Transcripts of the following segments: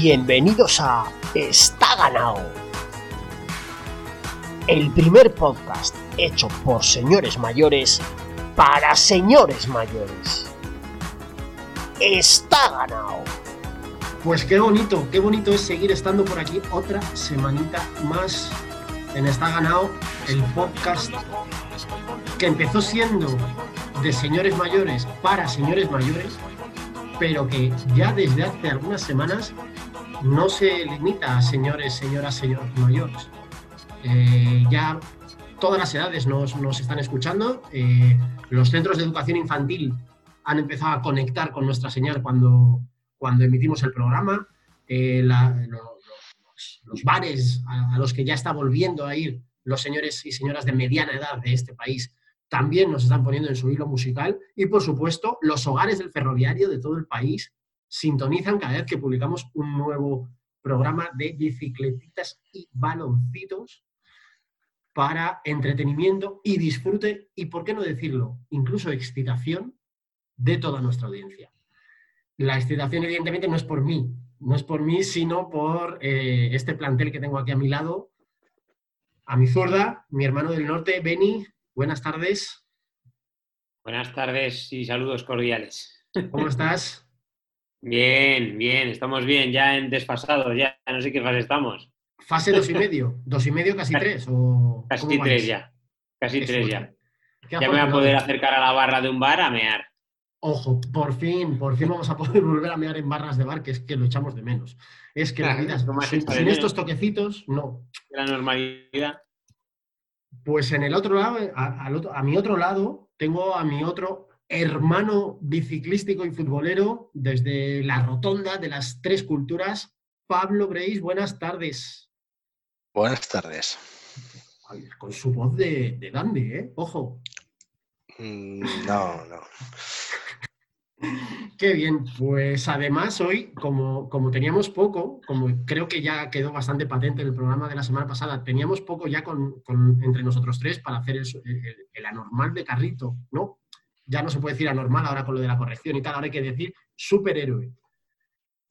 Bienvenidos a Está ganado. El primer podcast hecho por señores mayores para señores mayores. Está ganado. Pues qué bonito, qué bonito es seguir estando por aquí otra semanita más en Está ganado el podcast que empezó siendo de señores mayores para señores mayores, pero que ya desde hace algunas semanas no se limita señores, señoras, señores mayores. Eh, ya todas las edades nos, están escuchando. Eh, los centros de educación infantil han empezado a conectar con nuestra señal cuando, cuando emitimos el programa. Eh, los, bares a, a, los que ya está volviendo a ir los señores y señoras de mediana edad de este país también nos están poniendo en su hilo musical. Y por supuesto, los hogares del ferroviario de todo el país sintonizan cada vez que publicamos un nuevo programa de bicicletitas y baloncitos para entretenimiento y disfrute y, por qué no decirlo, incluso excitación de toda nuestra audiencia. La excitación, evidentemente, no es por mí, no es por mí, sino por eh, este plantel que tengo aquí a mi lado, a mi zurda, mi hermano del norte, Beni. Buenas tardes. Buenas tardes y saludos cordiales. ¿Cómo estás? Bien, bien, estamos bien, ya en desfasados, ya no sé qué fase estamos. ¿Fase dos y medio? ¿Dos y medio, casi tres? O casi tres ya, casi tres ya. Ya me voy a poder acercar a la barra de un bar a mear. Ojo, por fin, por fin vamos a poder volver a mear en barras de bar, que es que lo echamos de menos. Es que la vida, sin, sin estos toquecitos, no. La normalidad. Pues en el otro lado, a, mi otro lado, tengo a mi otro hermano biciclístico y futbolero desde la rotonda de las tres culturas, Pablo Breis. Buenas tardes. Buenas tardes. con su voz de, de dandy, ¿eh? Ojo. Mm, no, no. Qué bien, pues además hoy, como, como, teníamos poco, como creo que ya quedó bastante patente en el programa de la semana pasada, teníamos poco ya con, entre nosotros tres para hacer el, anormal de carrito, ¿no? Ya no se puede decir anormal ahora con lo de la corrección y tal, ahora hay que decir superhéroe.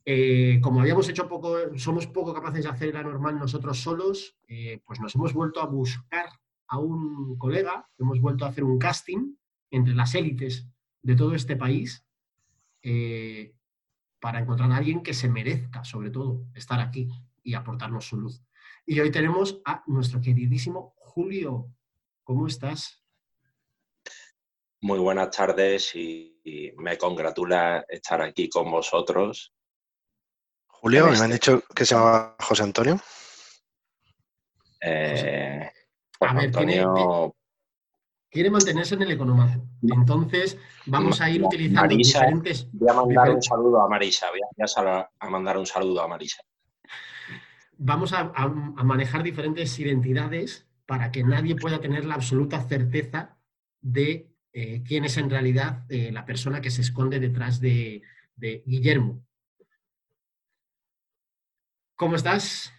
Eh, como habíamos hecho poco, somos poco capaces de hacer el anormal nosotros solos, eh, pues nos hemos vuelto a buscar a un colega, hemos vuelto a hacer un casting entre las élites de todo este país eh, para encontrar a alguien que se merezca, sobre todo, estar aquí y aportarnos su luz. Y hoy tenemos a nuestro queridísimo Julio. ¿Cómo estás? Muy buenas tardes y, me congratula estar aquí con vosotros. Julio, me han dicho que se llama José Antonio. Eh, Antonio, quiere mantenerse en el economato. Entonces, vamos a ir utilizando diferentes. Voy a mandar un saludo a Marisa. Voy a, mandar un saludo a Marisa. Vamos a, manejar diferentes identidades para que nadie pueda tener la absoluta certeza de eh, quién es en realidad eh, la persona que se esconde detrás de, Guillermo. ¿Cómo estás?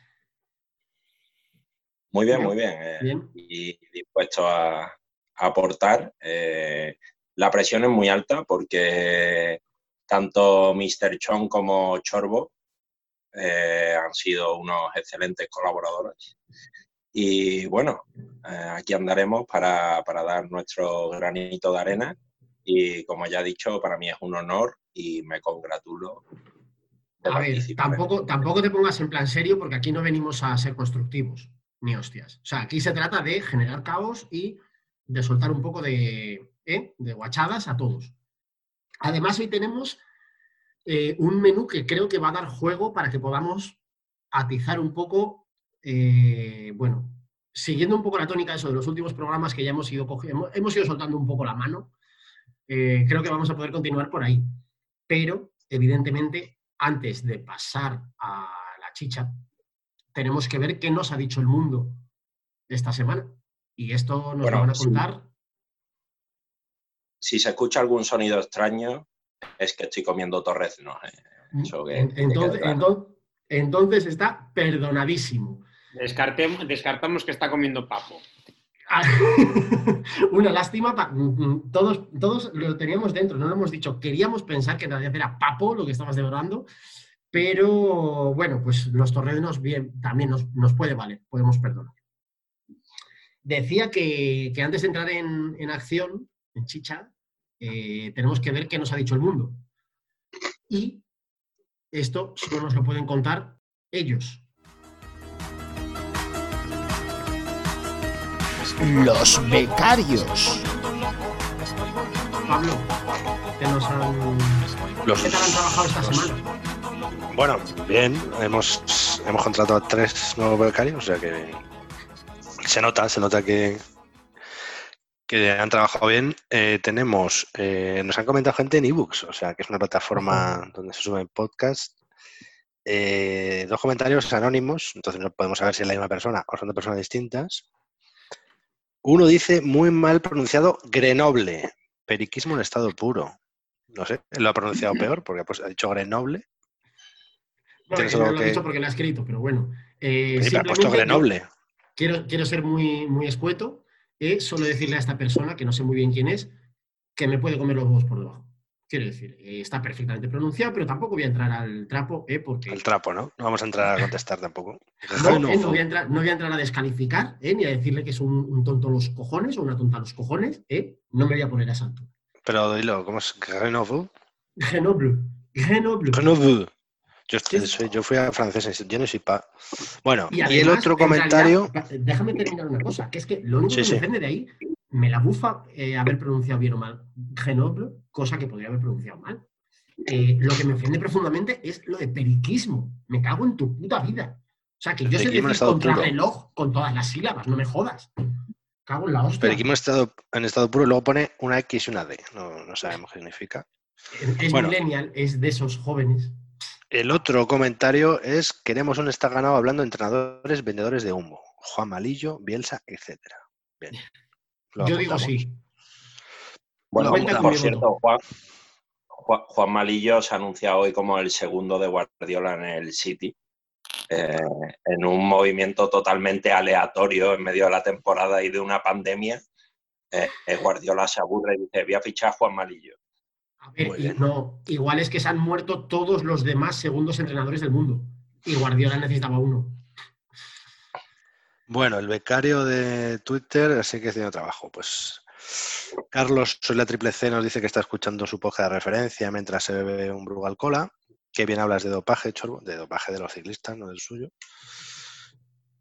Muy bien, muy bien. Eh, bien. Y dispuesto a, aportar. Eh, la presión es muy alta porque tanto Mr. Chong como Chorbo eh, han sido unos excelentes colaboradores. Y bueno, eh, aquí andaremos para, dar nuestro granito de arena. Y como ya he dicho, para mí es un honor y me congratulo. A ver, tampoco, tampoco te pongas en plan serio porque aquí no venimos a ser constructivos, ni hostias. O sea, aquí se trata de generar caos y de soltar un poco de, ¿eh? de guachadas a todos. Además, hoy tenemos eh, un menú que creo que va a dar juego para que podamos atizar un poco, eh, bueno, siguiendo un poco la tónica de eso de los últimos programas que ya hemos ido cogiendo, hemos ido soltando un poco la mano. creo que vamos a poder continuar por ahí. Pero, evidentemente, antes de pasar a la chicha, tenemos que ver qué nos ha dicho el mundo esta semana. Y esto nos lo van a contar. Si, se escucha algún sonido extraño, es que estoy comiendo torres, ¿no? Eh, entonces, entonces, está perdonadísimo. Descartamos que está comiendo papo. Una lástima, todos, todos lo teníamos dentro, no lo hemos dicho, queríamos pensar que en realidad era papo lo que estabas devorando, Pero bueno, pues los torrenos bien, también nos, puede valer, podemos perdonar. Decía que, antes de entrar en, acción, en chicha, eh, tenemos que ver qué nos ha dicho el mundo. Y esto solo nos lo pueden contar ellos. Los becarios. Pablo, ¿qué nos han, Los... ¿qué han trabajado esta semana? Bueno, bien, hemos, hemos contratado a tres nuevos becarios, o sea que se nota, se nota que, que han trabajado bien. Eh, tenemos, eh, nos han comentado gente en ebooks, o sea que es una plataforma donde se suben podcasts. Eh, dos comentarios anónimos, entonces no podemos saber si es la misma persona o son de personas distintas. Uno dice muy mal pronunciado Grenoble, periquismo en estado puro. No sé, lo ha pronunciado peor porque pues, ha dicho Grenoble. no lo he dicho porque lo ha escrito, pero bueno. Eh, sí, ha puesto Grenoble. Quiero, quiero ser muy, muy escueto. Eh, solo decirle a esta persona, que no sé muy bien quién es, que me puede comer los huevos por debajo. Quiero decir, eh, está perfectamente pronunciado, pero tampoco voy a entrar al trapo, ¿eh? Porque... El trapo, ¿no? No vamos a entrar a contestar tampoco. No, eh, no, voy, a entrar, no voy a entrar a descalificar, ¿eh? Ni a decirle que es un, tonto los cojones o una tonta los cojones, ¿eh? No me voy a poner a santo. Pero dilo, ¿cómo es? ¿Grenoble? Grenoble. Grenoble. Grenoble. Yo, soy, yo fui a francés, yo no soy pa. Bueno, y, el otro comentario. déjame terminar una cosa, que es que lo único que me depende de ahí me la bufa eh, haber pronunciado bien o mal Grenoble, cosa que podría haber pronunciado mal. Eh, lo que me ofende profundamente es lo de periquismo. Me cago en tu puta vida. O sea, que yo sé decir reloj con todas las sílabas, no me jodas. Cago en la hostia. Periquismo en estado, en estado puro, luego pone una X y una D. No, sabemos qué significa. Es, millennial, es de esos jóvenes. El otro comentario es: queremos un está ganado hablando de entrenadores, vendedores de humo. Juan Malillo, Bielsa, etcétera. Bien. Yo digo sí. Bueno, por cierto, Juan, Malillo se ha anunciado hoy como el segundo de Guardiola en el City. Eh, en un movimiento totalmente aleatorio en medio de la temporada y de una pandemia, eh, eh, Guardiola se aburre y dice, voy a fichar a Juan Malillo. A ver, no, igual es que se han muerto todos los demás segundos entrenadores del mundo y Guardiola necesitaba uno. Bueno, el becario de Twitter, así que tiene trabajo. Pues Carlos, soy la triple C, nos dice que está escuchando su poja de referencia mientras se bebe un Brugal Cola. Que bien hablas de dopaje, Chorbo, de dopaje de los ciclistas, no del suyo.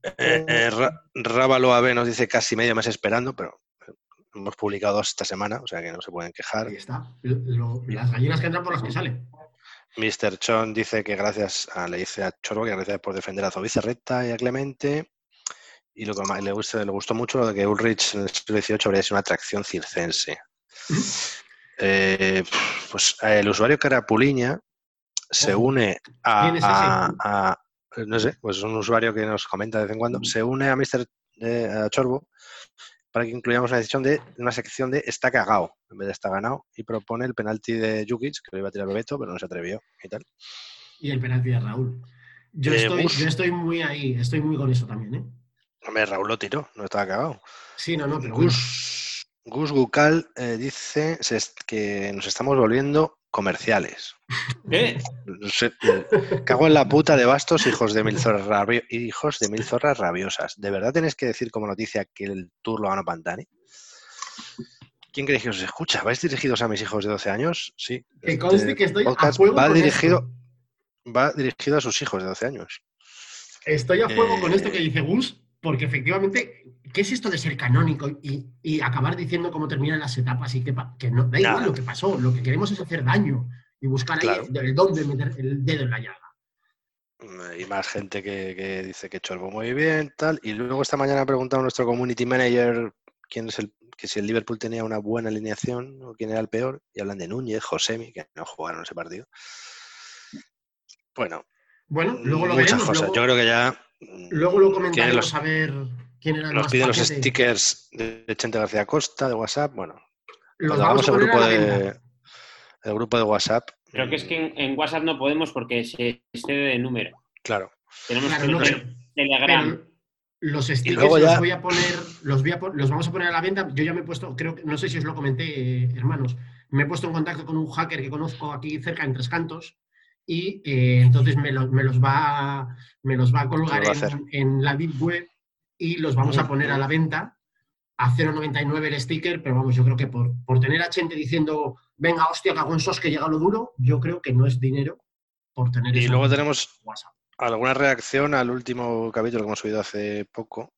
Eh, eh, Rábalo AB nos dice casi medio mes esperando, pero hemos publicado dos esta semana, o sea que no se pueden quejar. Ahí está. las gallinas que entran por las que salen. Mr. Chon dice que gracias a, le dice a Chorbo que gracias por defender a Zovice Recta y a Clemente. Y lo que más le, gusta, le gustó mucho lo de que Ulrich en el siglo XVIII habría sido una atracción circense. Eh, pues el usuario Carapuliña se une a, no sé, pues es un usuario que nos comenta de vez en cuando, se une a Mr. Eh, Chorbo para que incluyamos una decisión de una sección de está cagado en vez de está ganado y propone el penalti de Jukic, que lo iba a tirar Bebeto, pero no se atrevió y tal. Y el penalti de Raúl. Yo, eh, estoy, yo estoy muy ahí, estoy muy con eso también, ¿eh? Hombre, Raúl lo tiró, no estaba acabado. Sí, no, no, pero Gus, Gus Gucal eh, dice que nos estamos volviendo comerciales. ¿Qué? Eh, cago en la puta de bastos, hijos de mil zorras, hijos de mil zorras rabiosas. ¿De verdad tenéis que decir como noticia que el tour lo ganó Pantani? ¿Quién creéis que os escucha? ¿Vais dirigidos a mis hijos de 12 años? Sí. Que este conste que estoy a fuego va dirigido, va dirigido a sus hijos de 12 años. Estoy a fuego con esto que dice Gus, porque efectivamente, ¿qué es esto de ser canónico y, acabar diciendo cómo terminan las etapas y que, que no, da igual lo que pasó, lo que queremos es hacer daño y buscar ahí el dónde meter el dedo en la llaga. Y más gente que, dice que Chorbo muy bien, tal. Y luego esta mañana ha preguntado a nuestro community manager quién es el, que si el Liverpool tenía una buena alineación o quién era el peor. Y hablan de Núñez, Josemi, que no jugaron ese partido. Bueno. Bueno, luego lo muchas cosas. Yo creo que ya Luego lo comentaremos a ver quién era el Nos piden los stickers de Chente García Costa, de WhatsApp. Bueno, los vamos el grupo de el grupo de WhatsApp. Pero que es que en, WhatsApp no podemos porque se excede de número. Claro. Tenemos que Telegram. los stickers los voy a poner, los, voy a, los vamos a poner a la venta. Yo ya me he puesto, creo que, no sé si os lo comenté, hermanos, me he puesto en contacto con un hacker que conozco aquí cerca en Tres Cantos, y eh, entonces me, me, los va, me los va a colgar en, la Deep Web y los vamos a poner a la venta a 0,99 el sticker, pero vamos, yo creo que por, por tener a gente diciendo, venga, hostia, sos que llega lo duro, yo creo que no es dinero por tener Y luego tenemos alguna reacción al último capítulo que hemos subido hace poco,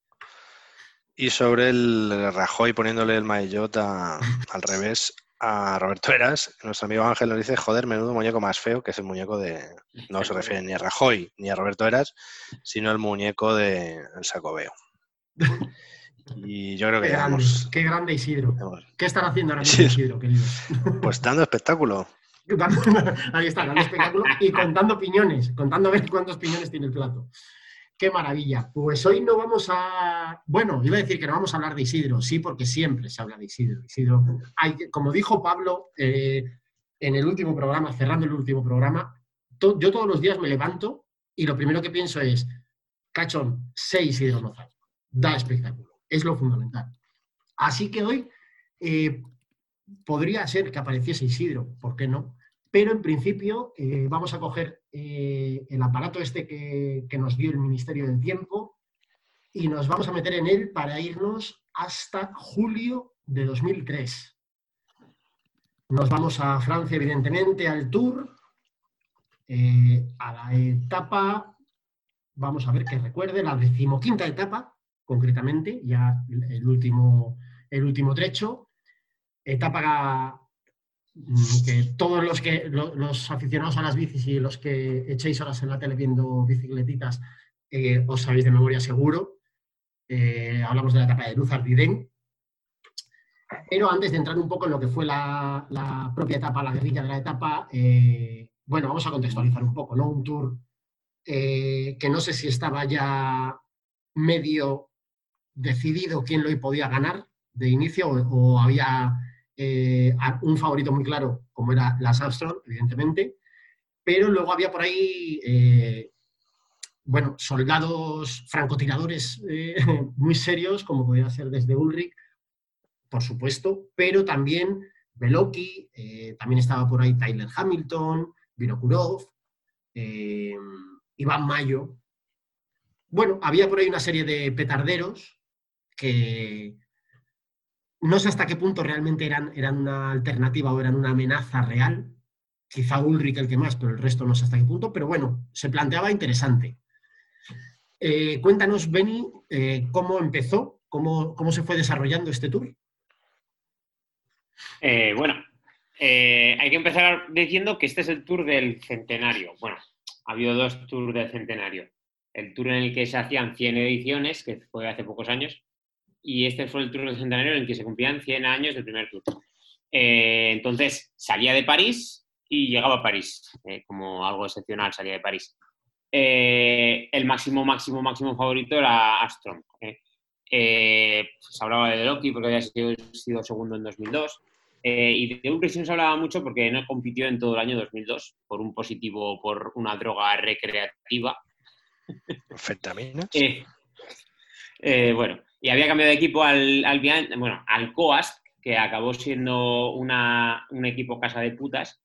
y sobre el Rajoy poniéndole el maillot al revés a Roberto Eras, nuestro amigo Ángel nos dice, joder, menudo muñeco más feo, que es el muñeco de... No se refiere ni a Rajoy ni a Roberto Eras, sino el muñeco de El Sacobeo. Y yo creo que... Qué grande, qué grande Isidro. ¿Qué están haciendo ahora mismo Isidro, querido? Pues dando espectáculo. Ahí está, dando espectáculo y contando piñones, contando a ver cuántos piñones tiene el plato. Qué maravilla. Pues hoy no vamos a. Bueno, iba a decir que no vamos a hablar de Isidro, sí, porque siempre se habla de Isidro. Isidro, como dijo Pablo eh, en el último programa, cerrando el último programa, yo todos los días me levanto y lo primero que pienso es: cachón, sé Isidro Mozart. Da espectáculo. Es lo fundamental. Así que hoy eh, podría ser que apareciese Isidro, ¿por qué no? Pero en principio eh, vamos a coger eh, el aparato este que, nos dio el Ministerio del Tiempo y nos vamos a meter en él para irnos hasta julio de 2003. Nos vamos a Francia, evidentemente, al Tour, eh, a la etapa, vamos a ver que recuerde, la decimoquinta etapa, concretamente, ya el último, el último trecho, etapa que todos los que los aficionados a las bicis y los que echéis horas en la tele viendo bicicletitas eh, os sabéis de memoria seguro. Eh, hablamos de la etapa de Luz Ardiden. Pero antes de entrar un poco en lo que fue la, propia etapa, la guerrilla de la etapa, eh, bueno, vamos a contextualizar un poco, ¿no? Un tour que no sé si estaba ya medio decidido quién lo podía ganar de inicio o había eh, un favorito muy claro, como era las Armstrong, evidentemente, pero luego había por ahí, eh, bueno, soldados francotiradores eh, muy serios, como podía ser desde Ulrich, por supuesto, pero también Beloki, también estaba por ahí Tyler Hamilton, Vinokurov, Iván Mayo. Bueno, había por ahí una serie de petarderos que, no sé hasta qué punto realmente eran, eran una alternativa o eran una amenaza real. Quizá Ulrich el que más, pero el resto no sé hasta qué punto. Pero bueno, se planteaba interesante. Eh, cuéntanos, Benny, eh, cómo empezó, cómo, cómo, se fue desarrollando este tour. Eh, bueno, hay que empezar diciendo que este es el tour del centenario. Bueno, ha habido dos tours del centenario. El tour en el que se hacían 100 ediciones, que fue hace pocos años, y este fue el Tour del Centenario en el que se cumplían 100 años del primer Tour. Eh, entonces salía de París y llegaba a París, eh, como algo excepcional salía de París. Eh, el máximo, máximo, máximo favorito era Astron. se hablaba de Loki porque había sido, segundo en 2002. y de Ulrich se hablaba mucho porque no compitió en todo el año 2002 por un positivo, por una droga recreativa. Perfectamente. bueno, y había cambiado de equipo al, al, bueno, al Coast, que acabó siendo una, un equipo casa de putas,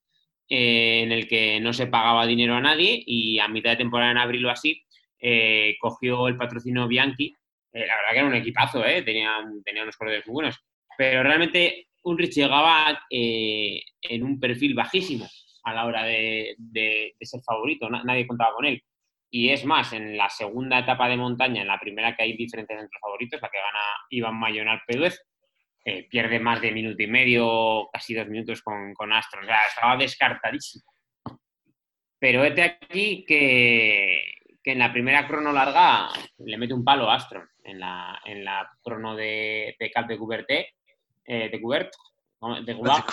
eh, en el que no se pagaba dinero a nadie y a mitad de temporada, en abril o así, eh, cogió el patrocinio Bianchi. Eh, la verdad que era un equipazo, tenía, tenía unos corredores muy buenos. Pero realmente Ulrich llegaba en un perfil bajísimo a la hora de, de ser favorito, nadie contaba con él. Y es más, en la segunda etapa de montaña, en la primera que hay diferentes entre favoritos, la que gana Iván Mayonal Pérez, eh, pierde más de minuto y medio, casi dos minutos con, con Astro. O sea, estaba descartadísimo. Pero este aquí que, en la primera crono larga le mete un palo a Astro. En la, en la crono de, de Cap de Couberté, eh, de Coubert, de Cuba.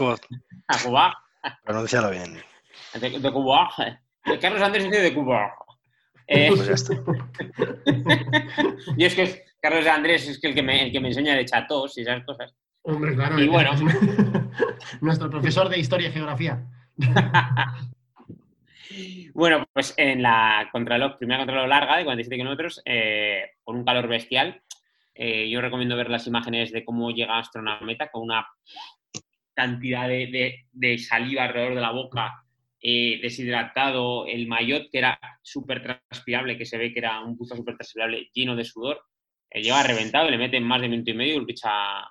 A Cuba. Pronuncialo bien. De, de Cuba. Carlos Andrés de Cuba. Eh, pues y es que Carlos Andrés es que el que me, el que me enseña de chatos y esas cosas. Hombre, claro. Y bueno. Nuestro profesor de Historia y Geografía. bueno, pues en la contralog, primera contralog larga de 47 kilómetros, eh, con un calor bestial, eh, yo recomiendo ver las imágenes de cómo llega Astro a meta con una cantidad de, de, saliva alrededor de la boca eh, deshidratado, el maillot que era súper transpirable, que se ve que era un buzo súper transpirable lleno de sudor, eh, llega reventado le meten más de minuto y medio Ulrich a,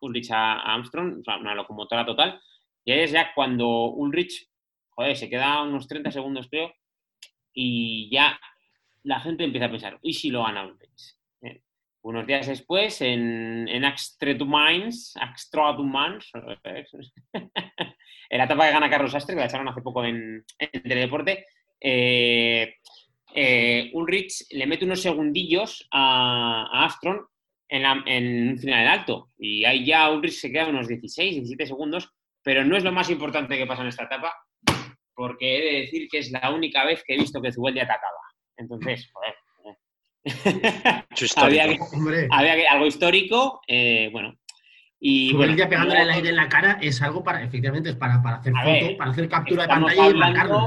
Ulrich a Armstrong, una locomotora total. Y ahí es ya cuando Ulrich, joder, se queda unos 30 segundos, creo, y ya la gente empieza a pensar, ¿y si lo gana Ulrich? Unos días después, en, en Axtretumines, en la etapa que gana Carlos Astre, que la echaron hace poco en, en Teledeporte, eh, eh, Ulrich le mete unos segundillos a, Astron en, la, en, un final alto. Y ahí ya Ulrich se queda unos 16, 17 segundos, pero no es lo más importante que pasa en esta etapa, porque he de decir que es la única vez que he visto que Zubeldía atacaba. Entonces, joder. había, que, había que, algo histórico, eh, bueno, y bueno, ya pegándole el aire en la cara es algo para, efectivamente, es para, para hacer foto, ver, para hacer captura de pantalla y marcarlo.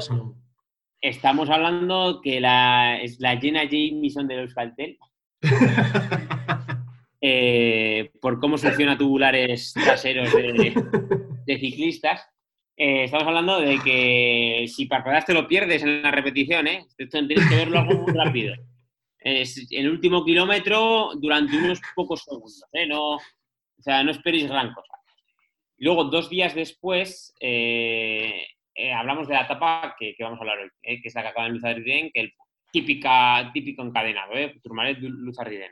Estamos hablando que la, es la Jenna Jameson de los Faltel. eh, por cómo selecciona tubulares traseros de, de ciclistas. Eh, estamos hablando de que si parpadeas te lo pierdes en la repetición, ¿eh? Esto tienes que verlo algo muy rápido. Es el último kilómetro durante unos pocos segundos, ¿eh? No, o sea, no esperéis gran cosa. Luego, dos días después, eh, eh, hablamos de la etapa que, que, vamos a hablar hoy, eh, que es la que acaba en Luzardiden, que el típica, típico encadenado, ¿eh? Turmalet Luzardiden.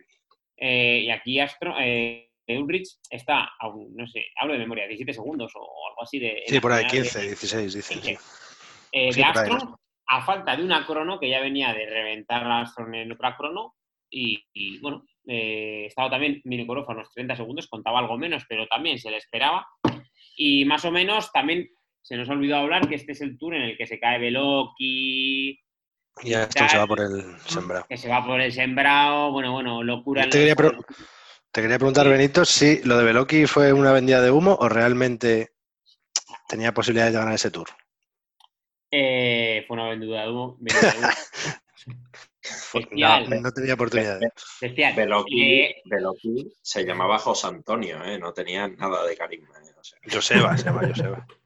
Eh, y aquí Astro, eh, Ulrich está, a un, no sé, hablo de memoria, 17 segundos o, algo así de... Sí, por ahí 15, de, 16, dicen. Sí. Sí, de Astro, a falta de una crono, que ya venía de reventar a Astro en otra crono, y, y bueno, eh, estaba también Minicorov a unos 30 segundos, contaba algo menos, pero también se le esperaba. Y más o menos también se nos ha olvidado hablar que este es el tour en el que se cae Veloki. Y esto se va por el sembrado. Que se va por el sembrado, bueno, bueno, locura. Te quería, pre te quería preguntar. Benito, si lo de Veloki fue una vendida de humo o realmente tenía posibilidades de ganar ese tour. Eh, fue una vendida humo. No, no, tenía oportunidad. Veloqui, eh, Veloqui se llamaba José Antonio, ¿eh? no tenía nada de carisma. ¿eh? O sea. Joseba, se llama Joseba.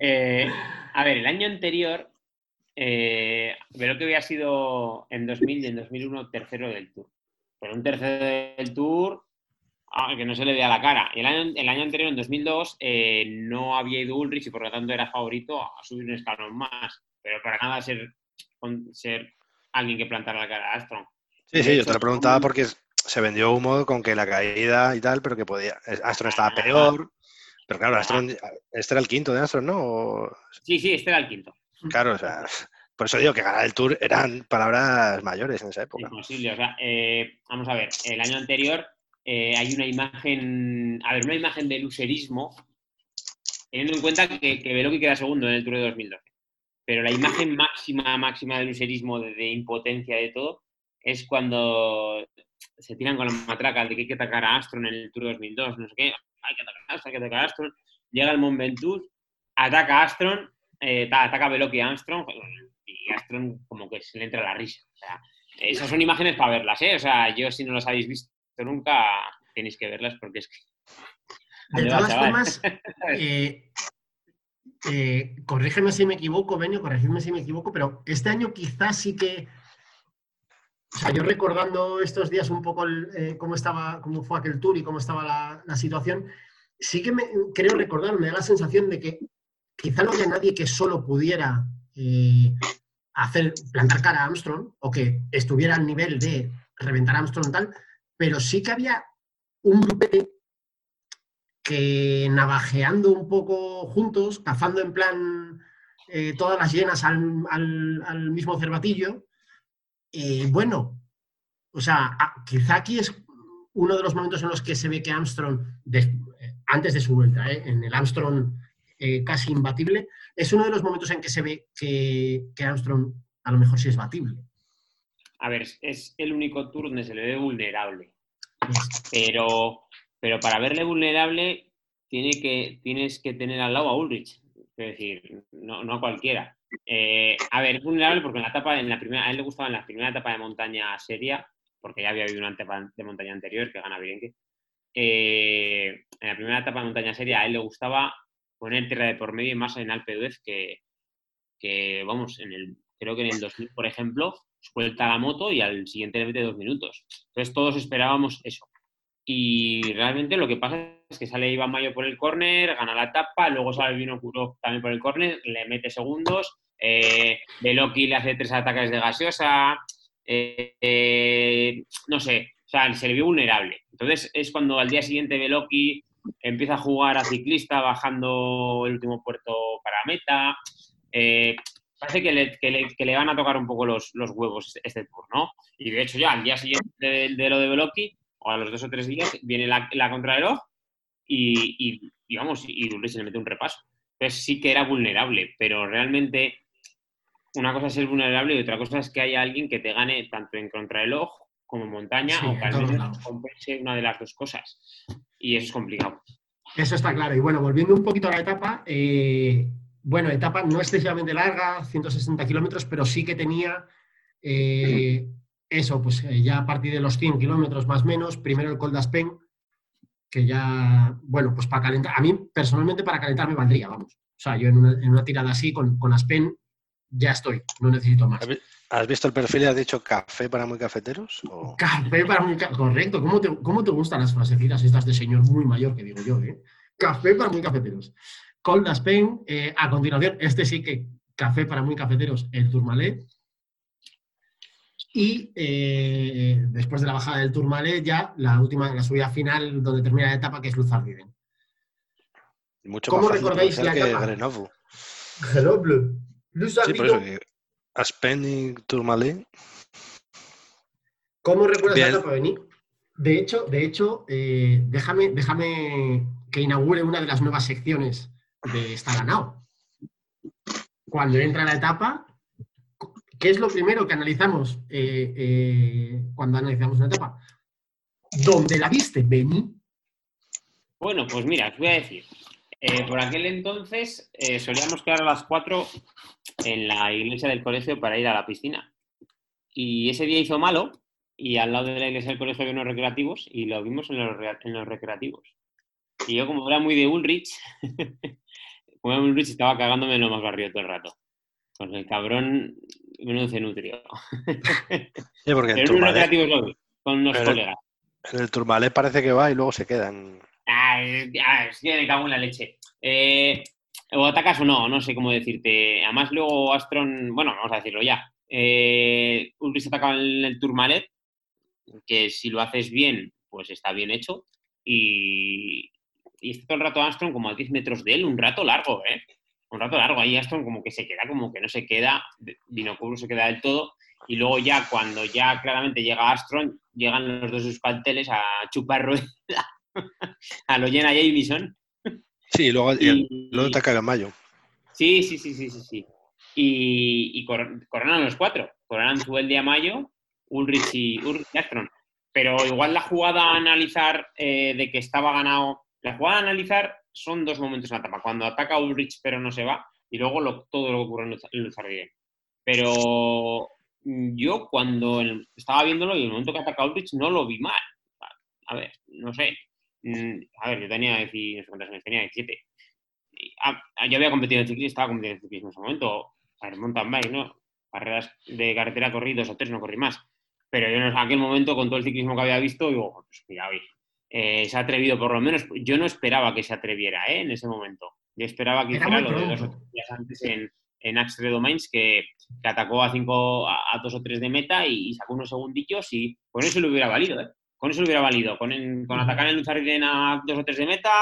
Eh, a ver, el año anterior, eh, Veloqui había sido en 2000 y en 2001 tercero del Tour. Pero un tercero del Tour ah, que no se le vea la cara. El año, el año anterior, en 2002, eh, no había ido Ulrich y por lo tanto era favorito a subir un escalón más. Pero para nada ser ser alguien que plantara la cara a Astron. Sí, sí, yo te lo preguntaba porque se vendió humo con que la caída y tal, pero que podía. Astron estaba peor. Pero claro, Astron, este era el quinto de Astron, ¿no? O... Sí, sí, este era el quinto. Claro, o sea, por eso digo que ganar el Tour eran palabras mayores en esa época. Imposible, o sea, eh, vamos a ver, el año anterior eh, hay una imagen, a ver, una imagen de lucerismo, teniendo en cuenta que, que queda segundo en el Tour de 2012. Pero la imagen máxima, máxima del lucerismo, de, de, impotencia, de todo, es cuando se tiran con la matraca de que hay que atacar a Astron en el Tour 2002, no sé qué, hay que atacar a Astron, hay que atacar a Astron, llega el Mont Ventoux, ataca a Astron, eh, ataca a Veloki a Armstrong, y Astron como que se le entra la risa. Esas son imágenes para verlas, ¿eh? O sea, yo si no las habéis visto nunca, tenéis que verlas porque es que... De todas formas, eh, eh, corrígeme si me equivoco, Benio, corrígeme si me equivoco, pero este año quizás sí que. O sea, yo recordando estos días un poco el, eh, cómo estaba, cómo fue aquel tour y cómo estaba la, la situación, sí que me, creo recordar, me da la sensación de que quizá no había nadie que solo pudiera eh, hacer, plantar cara a Armstrong o que estuviera al nivel de reventar a Armstrong tal, pero sí que había un grupete que navajeando un poco juntos, cazando en plan eh, todas las llenas al, al, al mismo cervatillo, eh, bueno, o sea, quizá aquí es uno de los momentos en los que se ve que Armstrong, de, antes de su vuelta, eh, en el Armstrong eh, casi imbatible, es uno de los momentos en que se ve que, que Armstrong a lo mejor sí es batible. A ver, es el único tour donde se le ve vulnerable. Pero pero para verle vulnerable tiene que, tienes que tener al lado a Ulrich, es decir, no, no a cualquiera. Eh, a ver, es vulnerable porque en la etapa, en la primera, a él le gustaba en la primera etapa de montaña seria, porque ya había habido una etapa de montaña anterior que gana Birenque. Eh, en la primera etapa de montaña seria a él le gustaba poner tierra de por medio y más en Alpe d'Huez que, que, vamos, en el, creo que en el 2000, por ejemplo, suelta la moto y al siguiente le mete dos minutos. Entonces todos esperábamos eso. Y realmente lo que pasa es que sale Iván Mayo por el córner, gana la etapa, luego sale Vino Curo también por el córner, le mete segundos, eh, le hace tres ataques de gaseosa, eh, eh, no sé, o sea, se le vio vulnerable. Entonces es cuando al día siguiente Veloki empieza a jugar a ciclista bajando el último puerto para meta. Eh, parece que le, que, le, van a tocar un poco los, los, huevos este, este tour, ¿no? Y de hecho ya al día siguiente de, lo de Veloki, o a los dos o tres días, viene la, la contrarreloj y, y, vamos, y se le mete un repaso. Entonces sí que era vulnerable, pero realmente una cosa es ser vulnerable y otra cosa es que haya alguien que te gane tanto en contrarreloj como en montaña o que al menos compense una de las dos cosas. Y eso es complicado. Eso está claro. Y bueno, volviendo un poquito a la etapa, eh, bueno, etapa no excesivamente larga, 160 kilómetros, pero sí que tenía eh, eso, pues eh, ya a partir de los 100 kilómetros más o menos, primero el Col d'Aspen, que ya, bueno, pues para calentar, a mí personalmente para calentar me valdría, vamos. O sea, yo en una, tirada así con, con Aspen ya estoy, no necesito más. ¿Has visto el perfil y has dicho café para muy cafeteros? Café para muy cafeteros, correcto. ¿Cómo te, ¿Cómo te, gustan las frasecitas estas de señor muy mayor que digo yo? Eh? Café para muy cafeteros. Cold Aspen, eh, a continuación, este sí que café para muy cafeteros, el Tourmalet. Y eh, después de la bajada del Tourmalet, ya la última, la subida final, donde termina la etapa, que es Luzardiden. Mucho ¿Cómo recordáis la que etapa? Grenoble. Grenoble. Sí, Aspen y Tourmalet. ¿Cómo recuerdas la etapa, Beni? De hecho, de hecho eh, déjame, déjame que inaugure una de las nuevas secciones de Está ganado. Cuando entra la etapa, ¿qué es lo primero que analizamos eh, eh, cuando analizamos una etapa? ¿Dónde la viste, Beni? Bueno, pues mira, os voy a decir. Eh, por aquel entonces solíamos quedar a las 4 en la iglesia del colegio para ir a la piscina. Y ese día hizo malo y al lado de la iglesia del colegio había unos recreativos y lo vimos en los, en los recreativos. Y yo como era muy de Ulrich, como Ulrich estaba cagándome en lo más barrio todo el rato. Con el cabrón menudo se nutrió. Sí, porque en el con unos colegas. En el Turmalet parece que va y luego se quedan. Ah, es que me cago en la leche. Eh, o atacas o no, no sé cómo decirte. Además, luego Astron, bueno, vamos a decirlo ya. Eh, Ulrich atacaba en el Turmalet, que si lo haces bien, pues está bien hecho. Y, y está todo el rato Armstrong como a 10 metros de él, un rato largo, ¿eh? Un rato largo. Ahí Armstrong como que se queda, como que no se queda, Vinocuro se queda del todo. Y luego ya cuando ya claramente llega Armstrong, llegan los dos espalteles a chupar rueda a lo llena Jameson. Sí, luego, y, luego ataca Mayo. Sí, sí, sí, sí, sí, sí. Y, y coronan los cuatro. Coronan el día Mayo, Ulrich y, Ulrich Armstrong. Pero igual la jugada a analizar eh, de que estaba ganado la jugada a analizar son dos momentos en la etapa. Cuando ataca Ulrich pero no se va y luego todo lo que ocurre en Luzardien. Pero mm, yo cuando estaba viéndolo y el momento que ataca Ulrich no lo vi mal. A ver, no sé. Mm, a ver, yo tenía, no sé tenía 17. Ah, yo había competido en ciclismo, estaba competiendo en ciclismo en ese momento. A ver, mountain bike, ¿no? Carreras de carretera corrí dos o tres, no corrí más. Pero yo en aquel momento, con todo el ciclismo que había visto, digo, pues mira, oye, eh, se ha atrevido, por lo menos, yo no esperaba que se atreviera ¿eh? en ese momento. Yo esperaba que hiciera lo de dos o tres días antes en, en Axtre Domains, que, que, atacó a, cinco, a, dos o tres de meta y, sacó unos segundillos y con eso lo hubiera valido. ¿eh? Con eso lo hubiera valido. Con, con atacar en Luzardien a dos o tres de meta,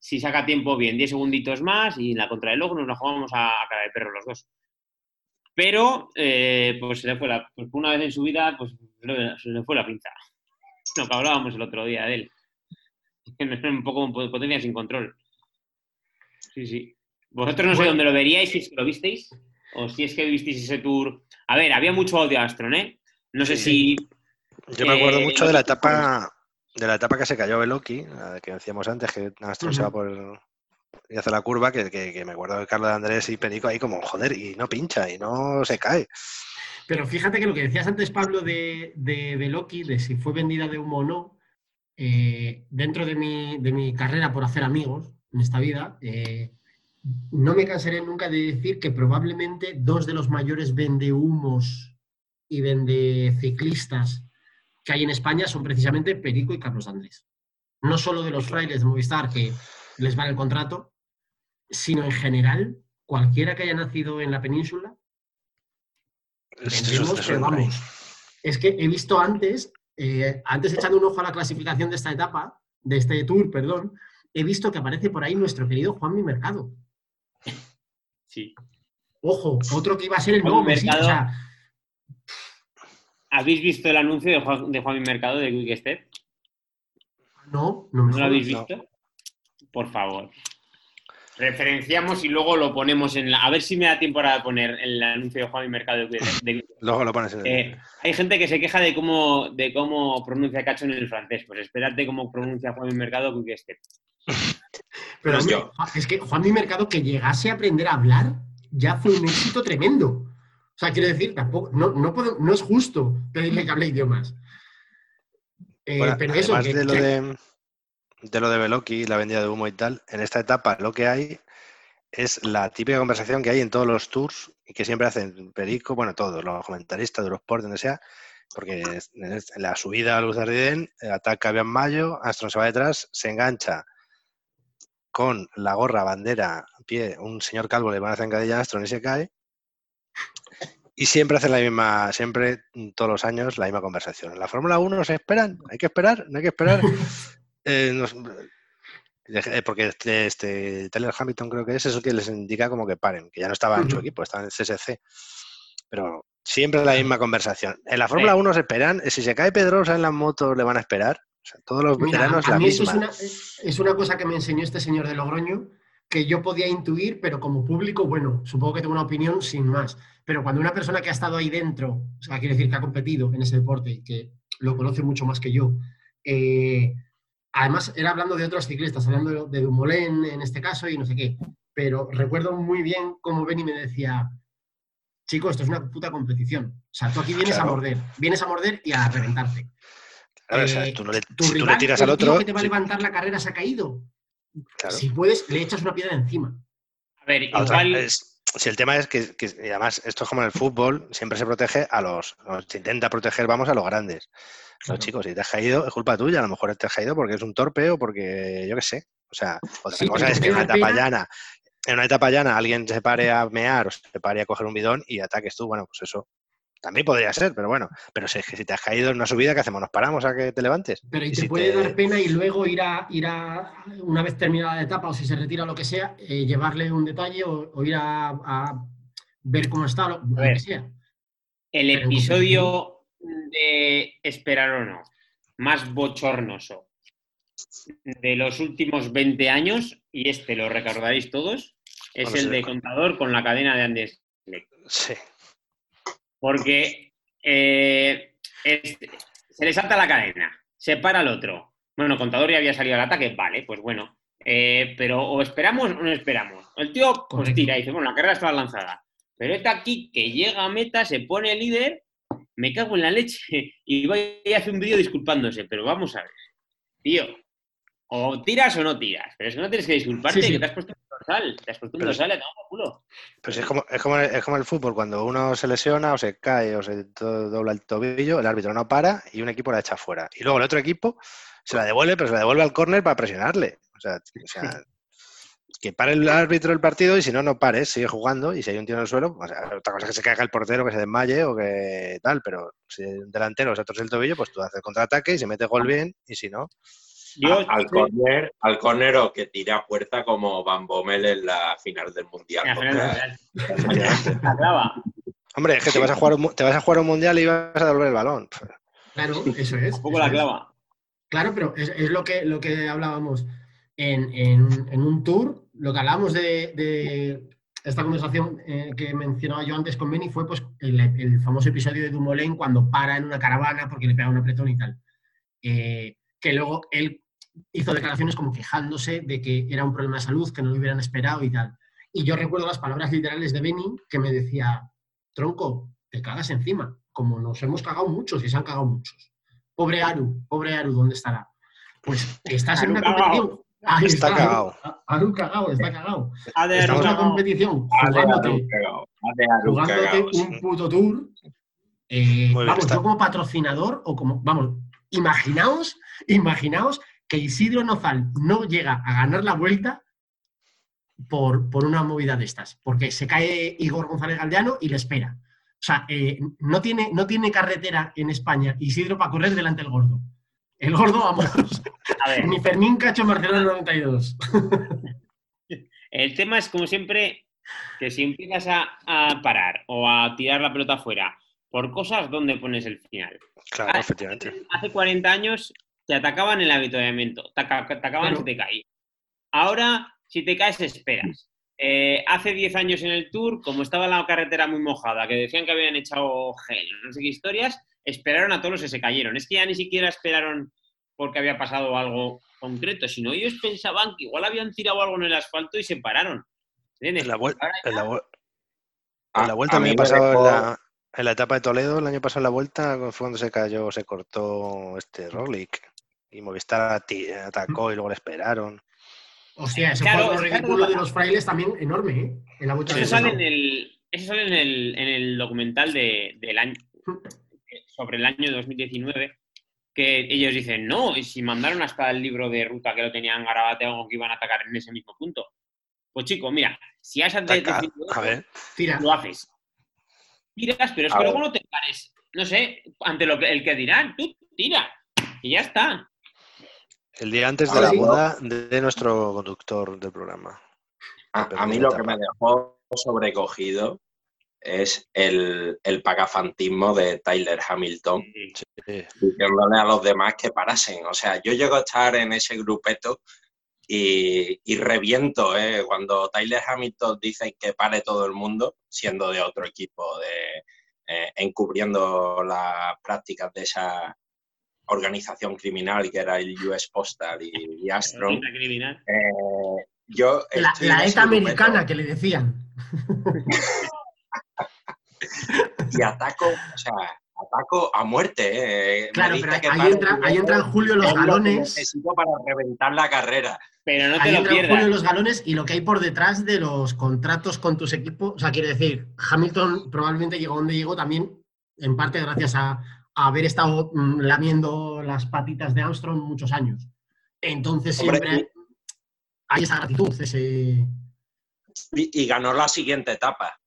si saca tiempo bien, diez segunditos más y en la contra del logo nos la jugamos a, cara de perro los dos. Pero, pues se le fue la, pues una vez en su vida, pues se le fue la pinza. Lo que hablábamos el otro día de él. un poco potencia sin control. Sí, sí. Vosotros no sé dónde lo veríais, si lo visteis, o si es que visteis ese tour. A ver, había mucho audio Astron, ¿eh? No sé si. Yo me acuerdo mucho de la etapa de la etapa que se cayó Veloki, la que decíamos antes, que Astron se va por y hace la curva, que, me acuerdo de Carlos de Andrés y Perico ahí como, joder, y no pincha, y no se cae. Pero fíjate que lo que decías antes, Pablo, de, de Veloki, de si fue vendida de humo o no, eh, dentro de mi, carrera por hacer amigos en esta vida, eh, no me cansaré nunca de decir que probablemente dos de los mayores vendehumos y vendeciclistas que hay en España son precisamente Perico y Carlos Andrés. No solo de los frailes de Movistar que les vale el contrato, sino en general, cualquiera que haya nacido en la península, vamos, es que he visto antes, eh, antes echando un ojo a la clasificación de esta etapa, de este tour, perdón, he visto que aparece por ahí nuestro querido Juanmi Mercado. Sí. Ojo, otro que iba a ser el nuevo Mercado. ¿Habéis visto el anuncio de Juan, de Juanmi Mercado de Quick Step? No, no me ¿No lo habéis visto? Por favor referenciamos y luego lo ponemos en la. A ver si me da tiempo para poner el anuncio de Juan y Mercado. De... luego lo pones en. Eh, hay gente que se queja de cómo, de cómo pronuncia Cacho en el francés. Pues espérate cómo pronuncia Juan y Mercado que esté. Pero es que Juan y Mercado que llegase a aprender a hablar ya fue un éxito tremendo. O sea, quiero decir, tampoco, no, no, no es justo pedirle que hable idiomas. Eh, pero eso, de lo de de lo de Veloki, la vendida de humo y tal, en esta etapa lo que hay es la típica conversación que hay en todos los tours y que siempre hacen Perico, bueno, todos, los comentaristas de Eurosport, donde sea, porque en la subida a Luz de Ardiden eh, ataca bien Mayo, Astron se va detrás, se engancha con la gorra, bandera, pie, un señor calvo le van a hacer encadilla a Astron y se cae. Y siempre hacen la misma, siempre, todos los años, la misma conversación. En la Fórmula 1 se esperan, hay que esperar, no hay que esperar. Eh, eh, porque este, este Taylor Hamilton creo que es eso que les indica como que paren, que ya no estaba en su equipo, estaba en el CSC. Pero siempre la misma conversación. En la Fórmula 1 se esperan, si se cae Pedrosa en las motos le van a esperar. todos los veteranos la misma. Es una, cosa que me enseñó este señor de Logroño, que yo podía intuir, pero como público, bueno, supongo que tengo una opinión sin más. Pero cuando una persona que ha estado ahí dentro, o sea, quiere decir que ha competido en ese deporte y que lo conoce mucho más que yo, eh, Además, era hablando de otros ciclistas, hablando de Dumoulin en este caso y no sé qué. Pero recuerdo muy bien cómo Benny me decía, chico, esto es una puta competición. O sea, tú aquí vienes a morder, vienes a morder y a reventarte. Claro, o sea, eh, tú no le, si tú le tiras al otro... que te va a levantar la carrera se ha caído. Si puedes, le echas una piedra encima. A ver, igual... si el tema es que, además esto es como en el fútbol, siempre se protege a los, se intenta proteger, vamos, a los grandes. No, chicos, si te has caído, es culpa tuya. A lo mejor te has caído porque es un torpe o porque, yo qué sé. O sea, otra cosa es que en una etapa llana, en una etapa llana alguien se pare a mear o se pare a coger un bidón y ataques tú. Bueno, pues eso también podría ser, pero bueno. Pero si, si te has caído en una subida, ¿qué hacemos? ¿Nos paramos a que te levantes? Pero y, te puede dar pena y luego ir a, ir a, una vez terminada la etapa o si se retira lo que sea, eh, llevarle un detalle o, ir a, ver cómo está, lo, que sea. El episodio de esperar o no, más bochornoso de los últimos 20 años, y este lo recordaréis todos, es el de contador con la cadena de Andes. Sí. Porque eh, se le salta la cadena, se para el otro. Bueno, contador ya había salido al ataque, vale, pues bueno. Eh, pero o esperamos o no esperamos. El tío pues tira y dice, bueno, la carrera está lanzada. Pero está aquí que llega a meta, se pone líder me cago en la leche y voy a hacer un vídeo disculpándose, pero vamos a ver. Tío, o tiras o no tiras, pero es que no tienes que disculparte, que te has puesto dorsal, te has puesto un dorsal, le culo. Pues es como, es, como, es como el fútbol, cuando uno se lesiona o se cae o se dobla el tobillo, el árbitro no para y un equipo la echa fuera. Y luego el otro equipo se la devuelve, pero se la devuelve al córner para presionarle. O sea, o sea que pare el árbitro el partido y si no, no pares, sigue jugando y si hay un tiro en el suelo, otra cosa es que se caiga el portero, que se desmaye o que tal, pero si un delantero se torce el tobillo, pues tú haces contraataque y se mete gol bien y si no... al, corner, al corner o que tira a puerta como Bambomel en la final del Mundial. Hombre, es que te vas, a jugar un, te vas a jugar un Mundial y vas a devolver el balón. Claro, eso es. Un poco la clava. Claro, pero es, es, lo, que, lo que hablábamos en, un tour, lo que hablamos de, esta conversación eh, que mencionaba yo antes con Benny fue pues, el, famoso episodio de Dumoulin cuando para en una caravana porque le pega un apretón y tal. Eh, que luego él hizo declaraciones como quejándose de que era un problema de salud, que no lo hubieran esperado y tal. Y yo recuerdo las palabras literales de Benny que me decía, tronco, te cagas encima, como nos hemos cagado muchos y se han cagado muchos. Pobre Aru, pobre Aru, ¿dónde estará? Pues estás en una competición Ahí Está cagado. Aru cagado, está cagado. A de Estamos en una competición jugándote, un puto tour. Eh, vamos, está- yo como patrocinador o como, vamos, imaginaos, imaginaos que Isidro Nozal no llega a ganar la vuelta por, por una movida de estas, porque se cae Igor González Galdeano y le espera. O sea, eh, no, tiene, no tiene carretera en España Isidro para correr delante del gordo. El gordo, vamos, A ver, ni Fermín Cacho Barcelona 92. el tema es como siempre que si empiezas a, a parar o a tirar la pelota afuera por cosas, ¿dónde pones el final? Claro, Ah, efectivamente. Hace 40 años te atacaban el avituallamiento, te, aca- te atacaban Claro. si te caí. Ahora, si te caes, esperas. Eh, hace 10 años en el Tour, como estaba la carretera muy mojada, que decían que habían echado gel, no sé qué historias, esperaron a todos los que se cayeron. Es que ya ni siquiera esperaron porque había pasado algo concreto, sino ellos pensaban que igual habían tirado algo en el asfalto y se pararon. En la, vuel- Ahora ya- en la vuel- A- en la vuelta a mí me pasado, dejó- en, la, en la etapa de Toledo, el año pasado en la vuelta, fue cuando se cayó, se cortó este Roglic. Y Movistar atacó y luego le esperaron. Hostia, ese Claro, fue que ridículo de los frailes también enorme, ¿eh? En la Eso sale en el, eso sale en el, en el documental de- del año, sobre el año 2019, que ellos dicen, no, y si mandaron hasta el libro de ruta que lo tenían garabateado que iban a atacar en ese mismo punto. Pues chico, mira, si has decidido A ver, Tira. lo haces. Tiras, pero es A que ver. luego no te pares, no sé, ante lo que, el que dirán, tú tira. Y ya está. El día antes de Ahora la boda de nuestro conductor del programa. A, a mí lo que me dejó sobrecogido es el, el pagafantismo de Tyler Hamilton, Sí. diciéndole a los demás que parasen. O sea, yo llego a estar en ese grupeto y, y reviento ¿eh? cuando Tyler Hamilton dice que pare todo el mundo, siendo de otro equipo, de, eh, encubriendo las prácticas de esa organización criminal que era el US Postal y, criminal. Eh, yo La, la ETA americana que le decían. y ataco, o sea, ataco a muerte. eh. Claro, pero que ahí, entra, ahí entran Julio los es lo galones. Necesito para reventar la carrera. Pero no te Ahí lo entran Julio los galones y lo que hay por detrás de los contratos con tus equipos. O sea, quiere decir, Hamilton probablemente llegó donde llegó también, en parte gracias a haber estado mm, lamiendo las patitas de Armstrong muchos años. Entonces Hombre, siempre hay esa gratitud, ese. Y, y ganó la siguiente etapa.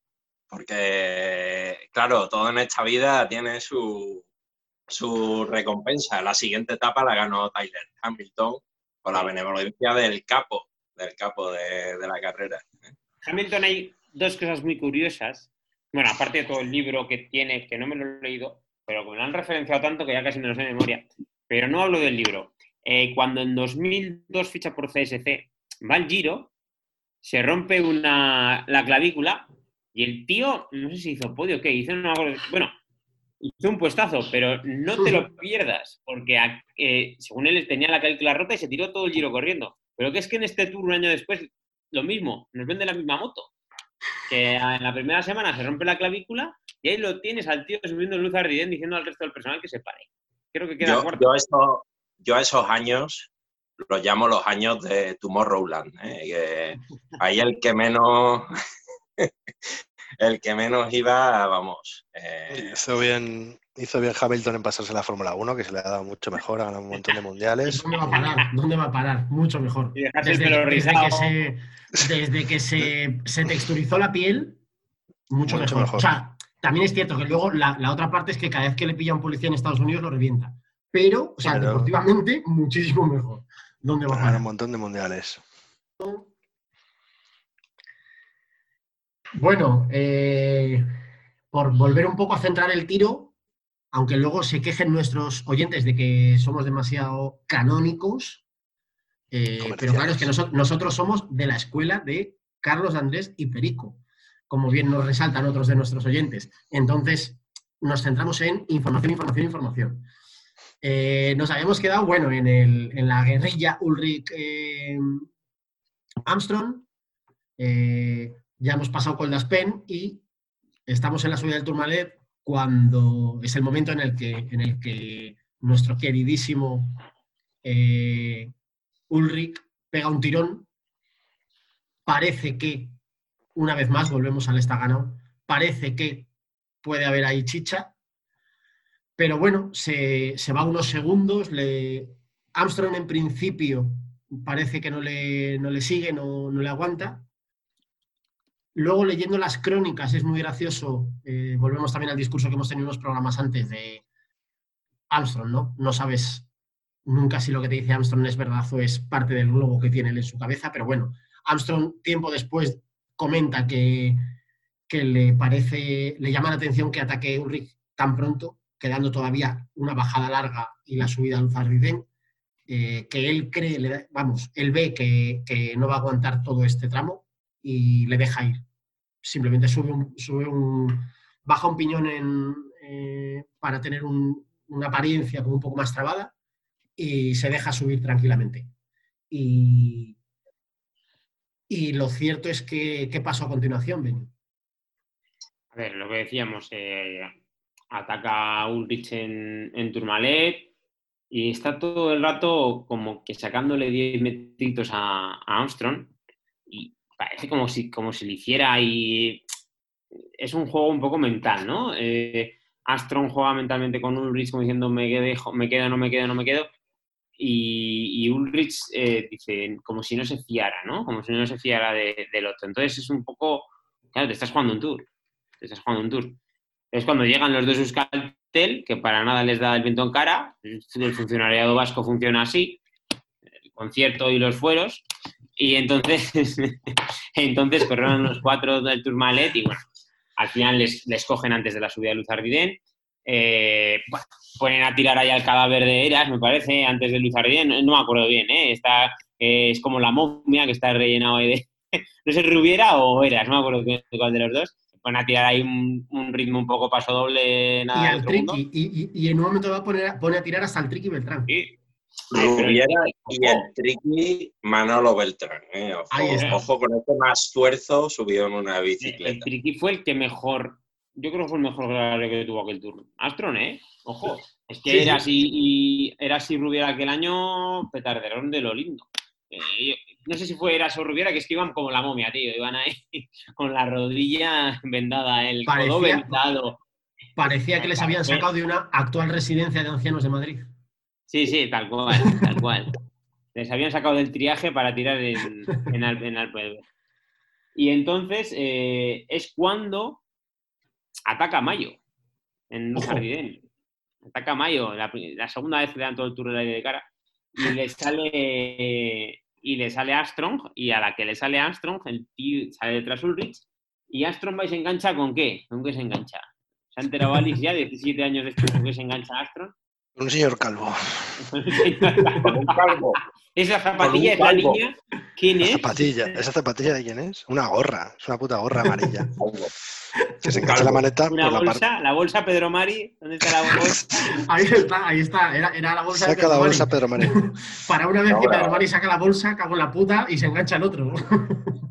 Porque, claro, todo en esta vida tiene su, su recompensa. La siguiente etapa la ganó Tyler Hamilton con la benevolencia del capo, del capo de, de la carrera. Hamilton hay dos cosas muy curiosas. Bueno, aparte de todo el libro que tiene, que no me lo he leído, pero me lo han referenciado tanto que ya casi me lo sé de memoria. Pero no hablo del libro. Eh, cuando en 2002 ficha por CSC, va al Giro, se rompe una, la clavícula y el tío, no sé si hizo podio o qué, hizo una, bueno, hizo un puestazo, pero no te lo pierdas, porque eh, según él tenía la clavícula rota y se tiró todo el Giro corriendo. Pero que es que en este tour un año después, lo mismo, nos vende la misma moto. Que en la primera semana se rompe la clavícula y ahí lo tienes al tío subiendo luz ardiden diciendo al resto del personal que se pare. Creo que queda Yo, cuarto. yo, eso- yo a esos años los llamo los años de Tomorrowland. ¿eh? Que ahí el que menos el que menos iba, vamos. eh, Hizo bien, hizo bien Hamilton en pasarse a la Fórmula 1, que se le ha dado mucho mejor, ha ganado un montón de mundiales. ¿Dónde va a parar? ¿Dónde va a parar? Mucho mejor. Y Desde, desde que, se, desde que se, se texturizó la piel, mucho, Mucho mejor. mejor. O sea, también es cierto que luego la, la otra parte es que cada vez que le pilla un policía en Estados Unidos lo revienta. Pero, o sea, Pero- deportivamente, muchísimo mejor. ¿Dónde va a parar? un montón de mundiales. Bueno, eh, por volver un poco a centrar el tiro, aunque luego se quejen nuestros oyentes de que somos demasiado canónicos, eh, pero claro, es que noso- nosotros somos de la escuela de Carlos Andrés y Perico, como bien nos resaltan otros de nuestros oyentes. Entonces, nos centramos en información, información, información. Eh, nos habíamos quedado, bueno, en, el- en la guerrilla Ulrich eh, Armstrong. Eh, ya hemos pasado con las PEN y estamos en la subida del Tourmalet cuando es el momento en el que, en el que nuestro queridísimo Ulrich pega un tirón. Parece que, una vez más, volvemos al está ganado. Parece que puede haber ahí chicha. Pero bueno, se, va unos segundos. Le, Armstrong en principio parece que no le, no le sigue, no, no, le aguanta. Luego leyendo las crónicas es muy gracioso. Eh, volvemos también al discurso que hemos tenido en unos programas antes de Armstrong, ¿no? No sabes nunca si lo que te dice Armstrong es verdad o es parte del globo que tiene él en su cabeza, pero bueno, Armstrong tiempo después comenta que, que le parece, le llama la atención que ataque Ulrich tan pronto, quedando todavía una bajada larga y la subida al Luzardiden, eh, que él cree, vamos, él ve que, que, no va a aguantar todo este tramo y le deja ir. Simplemente sube un, sube un baja un piñón eh, para tener una apariencia un poco más trabada y se deja subir tranquilamente. Y, y lo cierto es que, ¿qué pasó a continuación, Benny? A ver, lo que decíamos, eh, ataca Ulrich en, en, Tourmalet y está todo el rato como que sacándole 10 metritos a, Armstrong y parece como si, como si le hiciera y es un juego un poco mental, ¿no? Eh, Armstrong juega mentalmente con Ulrich como diciendo me, quedo, me quedo, no me quedo, no me quedo y, Ulrich eh, dice como si no se fiara, ¿no? Como si no se fiara del otro. Entonces es un poco, claro, te estás jugando un tour, te estás jugando un tour. Es cuando llegan los dos Euskaltel, que para nada les da el viento en cara, el funcionariado vasco funciona así, el concierto y los fueros, y entonces, entonces corrieron los cuatro del Tourmalet y bueno, al final les, les cogen antes de la subida de Luz Ardiden. Eh, bueno, ponen a tirar ahí al cadáver de Eras, me parece, antes de Luis Ardien, no, me acuerdo bien, ¿eh? Está, eh, es como la momia que está rellenado de... no sé, Rubiera o Eras, no me acuerdo cuál de los dos. Ponen a tirar ahí un, ritmo un poco paso doble. Nada y, al tricky, y, en un momento va a poner, pone a tirar hasta el Tricky Beltrán. Sí. Rubiera y el Tricky Manolo Beltrán. ¿eh? Ojo, con este más esfuerzo subido en una bicicleta. El, el Tricky fue el que mejor yo creo que fue el mejor grado que tuvo aquel turno. Astron, ¿eh? Ojo. Es que era, Así, y era así Rubiera aquel año, petarderón de lo lindo. Eh, no sé si fue Eras o Rubiera, que es que iban como la momia, tío. Iban ahí con la rodilla vendada, el parecía, codo vendado. Parecía que les habían sacado de una actual residencia de ancianos de Madrid. Sí, sí, tal cual, tal cual. Les habían sacado del triaje para tirar en, en, Al, Y entonces eh, es cuando ataca Mayo en Jardín. Ataca Mayo, la, segunda vez que le dan todo el tour del aire de cara. Y le sale y le sale Armstrong, y a la que le sale Armstrong, el tío sale detrás Ulrich, y Armstrong va y se engancha con qué? ¿Con qué se engancha? Se ha enterado Alice ya, 17 años después, ¿con qué se engancha Armstrong? Un señor calvo. un calvo. ¿Esa zapatilla es la niña? ¿Quién es? Zapatilla. ¿Esa zapatilla de quién es? Una gorra. Es una puta gorra amarilla. Que se engancha la maleta. ¿Una bolsa? La, bolsa Pedro Mari? ¿Dónde está la bolsa? ahí está, ahí está. Era, era la bolsa saca de Pedro la bolsa Pedro Mari. Para una vez que Pedro Mari saca la bolsa, cago en la puta y se engancha el otro.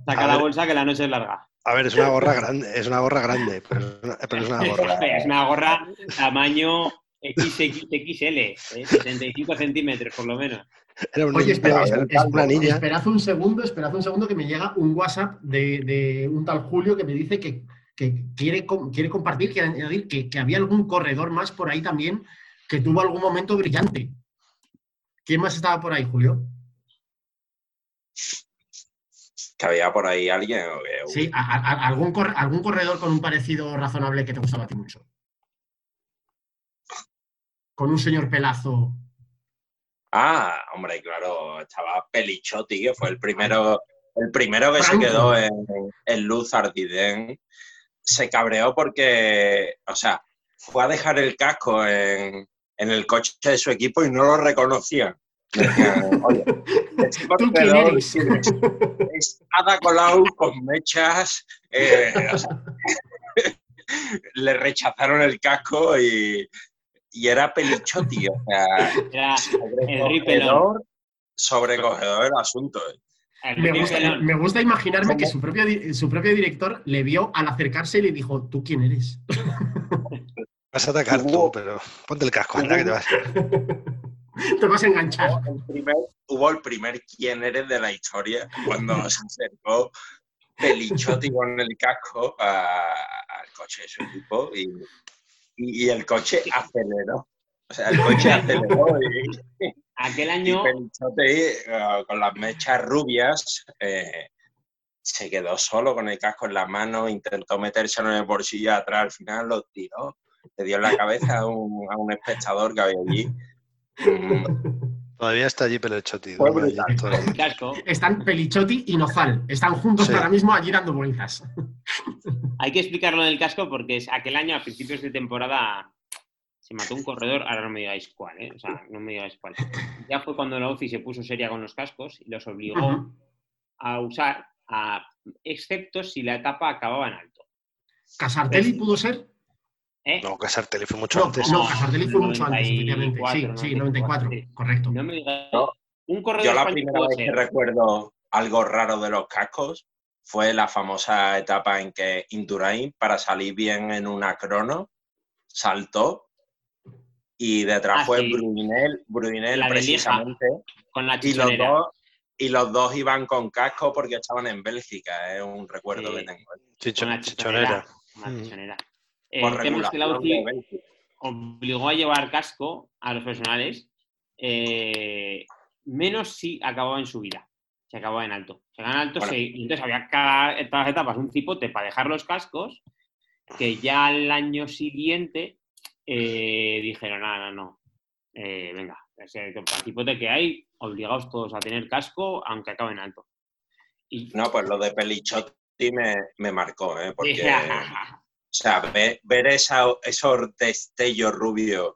saca la bolsa que la noche es larga. A ver, es una gorra grande, es una gorra grande, pero es una gorra. es una gorra tamaño XXL, 75 ¿eh? centímetros por lo menos. Oye, espera, una niña. esperad un segundo, esperad un segundo que me llega un WhatsApp de, un tal Julio que me dice que, quiere, quiere compartir, quiere añadir que, había algún corredor más por ahí también que tuvo algún momento brillante. ¿Quién más estaba por ahí, Julio? que había por ahí alguien. Sí, algún, algún corredor con un parecido razonable que te gustaba a ti mucho con un señor pelazo. Ah, hombre, claro, estaba Pelichotti, que fue el primero, el primero que se quedó en, Luz Ardiden. Se cabreó porque, o sea, fue a dejar el casco en, el coche de su equipo y no lo reconocían. Oye, este es Ada Colau con mechas. Eh, le rechazaron el casco y, y era Pelichotti, o sea, era el sobrecogedor el asunto. Eh. Me gusta, imaginarme que su propio, su propio director le vio al acercarse y le dijo, ¿tú quién eres? Vas a atacar tú, pero ponte el casco, anda que te vas. te vas a enganchar. Hubo el primer, quién eres de la historia cuando se acercó Pelichotti con el casco al coche de su equipo y, y, el coche aceleró. O sea, el coche aceleró y, Aquel año. Pelichotti, eh, con las mechas rubias, eh, se quedó solo con el casco en la mano, intentó meterse en el bolsillo atrás, al final lo tiró, le dio en la cabeza a un, a un espectador que había allí. Todavía está allí Pelichotti. Están Pelichotti y Nozal. Están juntos ahora mismo allí dando vueltas. Hay que explicarlo del casco porque es aquel año, a principios de temporada, se mató un corredor. Ahora no me digáis cuál, ¿eh? O sea, no me digáis cuál. Ya fue cuando la UCI se puso seria con los cascos y los obligó a usar, a, excepto si la etapa acababa en alto. ¿Casartelli pudo ser? ¿Eh? No, Casartelli fue mucho antes. No, Casartelli fue mucho antes, efectivamente. Sí, sí, 94, correcto. No me digas, un Yo la primera vez que recuerdo algo raro de los cascos fue la famosa etapa en que Indurain, para salir bien en una crono, saltó y detrás ah, fue sí. Brunel, precisamente. con la y los, dos, y los dos iban con casco porque estaban en Bélgica, es un recuerdo que tengo. Chichonera. chichonera. chichonera. Eh, que la UCI obligó a llevar casco a los personales, eh, menos si acababa en subida, se acababa en alto. Se acababa en alto, entonces había cada todas las etapas un cipote para dejar los cascos, que ya al año siguiente eh, dijeron, no, no, no, venga, ese cipote que hay, obligados todos a tener casco, aunque acaben alto. Y... No, pues lo de Pelichotti me, me marcó, ¿eh? porque O sea, ver, esos destellos rubios,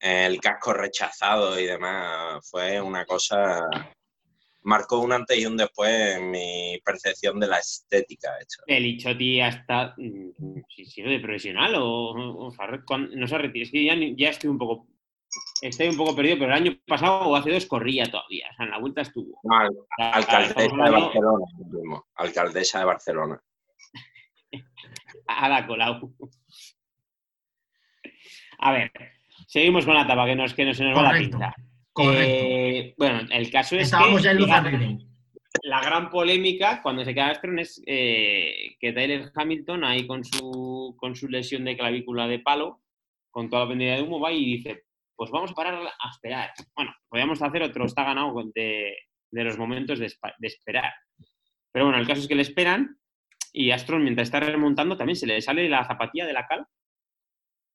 el casco rechazado y demás, fue una cosa. Marcó un antes y un después en mi percepción de la estética. Hecho. El Ichoti hasta. Mm, si sido de profesional o, no se retira. Es que ya, ya estoy un poco estoy un poco perdido, pero el año pasado o hace dos corría todavía. O sea, en la vuelta estuvo. alcaldesa de Barcelona. Alcaldesa de Barcelona a la Colau. A ver, seguimos con la tapa, que, nos, que no se nos va la pinta. Eh, bueno, el caso es que... Ya en la gran polémica cuando se queda Astron es eh, que Tyler Hamilton, ahí con su, con su lesión de clavícula de palo, con toda la pendiente de humo, va y dice, pues vamos a parar a esperar. Bueno, podríamos hacer otro, está ganado de, de los momentos de, de, esperar. Pero bueno, el caso es que le esperan y Astron, mientras está remontando, también se le sale la zapatilla de la cal.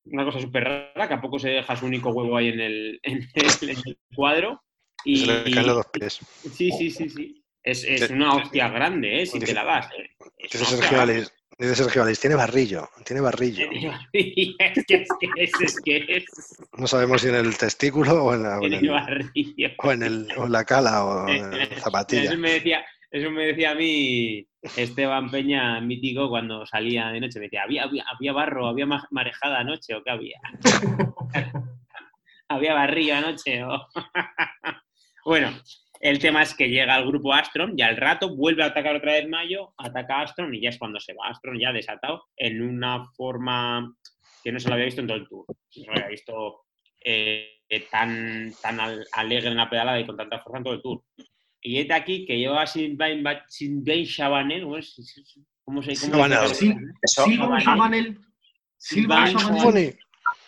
Una cosa súper rara, que a poco se deja su único huevo ahí en el, cuadro. Y, se le caen los dos pies. Sí, sí, sí, sí. Es, es una hostia grande, ¿eh? Si te la das. ¿eh? Dice Sergio, Alice, dice Sergio tiene barrillo, tiene barrillo. es que es, es, que es. No sabemos si en el testículo o en la, o en, el, o en, el, o en la cala o en la zapatilla. me decía, eso me decía a mí Esteban Peña, mítico, cuando salía de noche. Me decía, ¿había, había, barro, había marejada anoche o qué había? ¿Había barrillo anoche? bueno, el tema es que llega el grupo Astron y al rato vuelve a atacar otra vez Mayo, ataca a Astron y ya es cuando se va Astron ya desatado en una forma que no se lo había visto en todo el tour. No se lo había visto eh, tan, tan alegre en la pedalada y con tanta fuerza en todo el tour. Y es aquí que lleva sin Silvain Chabanel, ¿cómo se llama? Silvain Chabanel. Silvain Chabanel.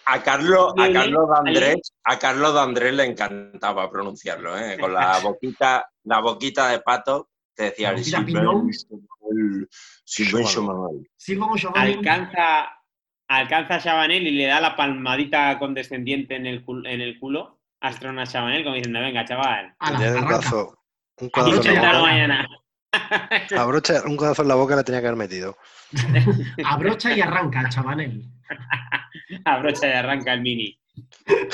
A Carlos, a Carlos Andrés, a Carlos Andrés le encantaba pronunciarlo, ¿eh? con la boquita, la boquita de pato, te decía el Silvain Chabanel. Alcanza, alcanza a Chabanel y le da la palmadita condescendiente en el, en el culo. Astrona Chabanel, como diciendo, venga, chaval. Un codazo en la boca. Abrocha, un codazo en la boca le tenía que haber metido. Abrocha y arranca, chavanel. Abrocha y arranca el mini.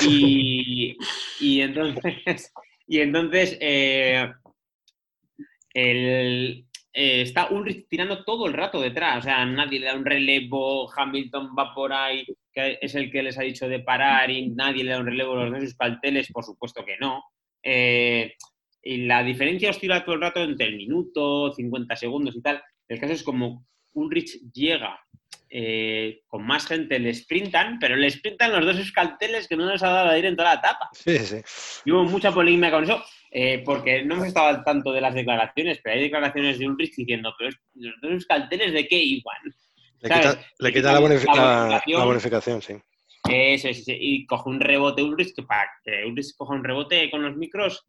Y, y entonces, y entonces eh, el, eh, está Ulrich tirando todo el rato detrás. O sea, nadie le da un relevo. Hamilton va por ahí, que es el que les ha dicho de parar, y nadie le da un relevo a los de sus carteles. Por supuesto que no. Eh, y la diferencia oscila todo el rato entre el minuto, 50 segundos y tal. El caso es como Ulrich llega eh, con más gente le sprintan, pero le sprintan los dos escalteles que no nos ha dado a ir en toda la etapa. Sí, sí. Y hubo mucha polémica con eso, eh, porque no hemos estado al tanto de las declaraciones, pero hay declaraciones de Ulrich diciendo, pero los dos escalteles de qué igual. Le quita, le quita la, bonificación, la, bonificación, sí. Eso, sí, y coge un rebote Ulrich, que para que Ulrich coja un rebote con los micros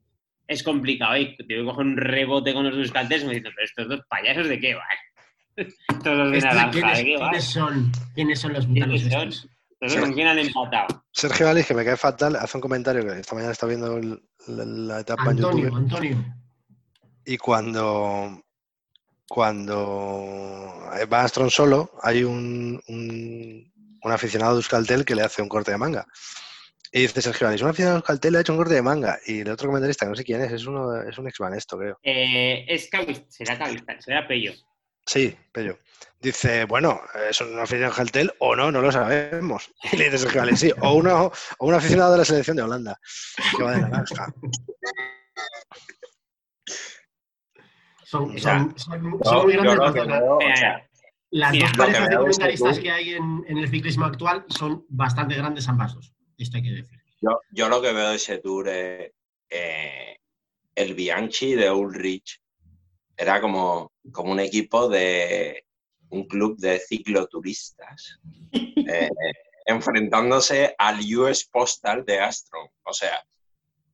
es complicado. Tengo que coger un rebote con los dos escalteles y me dicen, pero estos dos payasos de qué van. Todos de naranja, ¿quiénes, ¿quiénes son, ¿Quiénes son los brutalos estos? ¿Con quién han empatado? Sergio Valis, que me cae fatal, hace un comentario que esta mañana está viendo la, etapa Antonio, en YouTube. Antonio. Y cuando, cuando va Astron solo, hay un, un, un, aficionado de Euskaltel que le hace un corte de manga. Y dice Sergio Valis, un aficionado de Euskaltel le ha hecho un corte de manga. Y el otro comentarista, no sé quién es, es, uno, es un ex Banesto, creo. Eh, es Cavista, será Cavista, será Pello. Sí, Pello. Dice, bueno, ¿es un aficionado de Euskaltel o no? No lo sabemos. Y le dice Sergio Valis, sí, o, uno, o un aficionado de la selección de Holanda, que va de naranja. Son, son, son, son muy grandes. Las dos parejas de comentaristas que hay en, en, el ciclismo actual son bastante grandes ambas dos. Esto hay que decir. Yo, yo lo que veo de ese tour es eh, el Bianchi de Ulrich. Era como, como un equipo de un club de cicloturistas eh, enfrentándose al US Postal de Astro. O sea,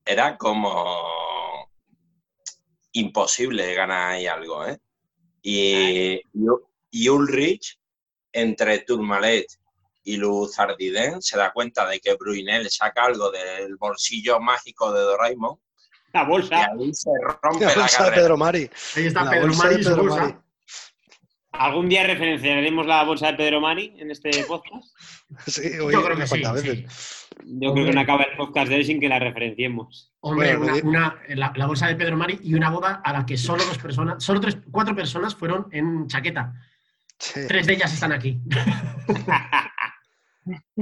era como imposible ganar ahí algo, ¿eh? Y, y Ulrich, entre Tourmalet y Luz Ardiden, se da cuenta de que Brunel saca algo del bolsillo mágico de Doraemon. La bolsa. Y ahí se rompe la, la bolsa de Pedro Mari. Ahí está la Pedro Mari y su bolsa. Mari. ¿Algún día referenciaremos la bolsa de Pedro Mari en este podcast? Sí, oye, Yo creo que sí, veces. Yo Hombre. creo que no acaba el podcast de hoy sin que la referenciemos. Hombre, bueno, una, una, la, la, bolsa de Pedro Mari y una boda a la que solo dos personas, solo tres, cuatro personas fueron en chaqueta. Sí. Tres de ellas están aquí.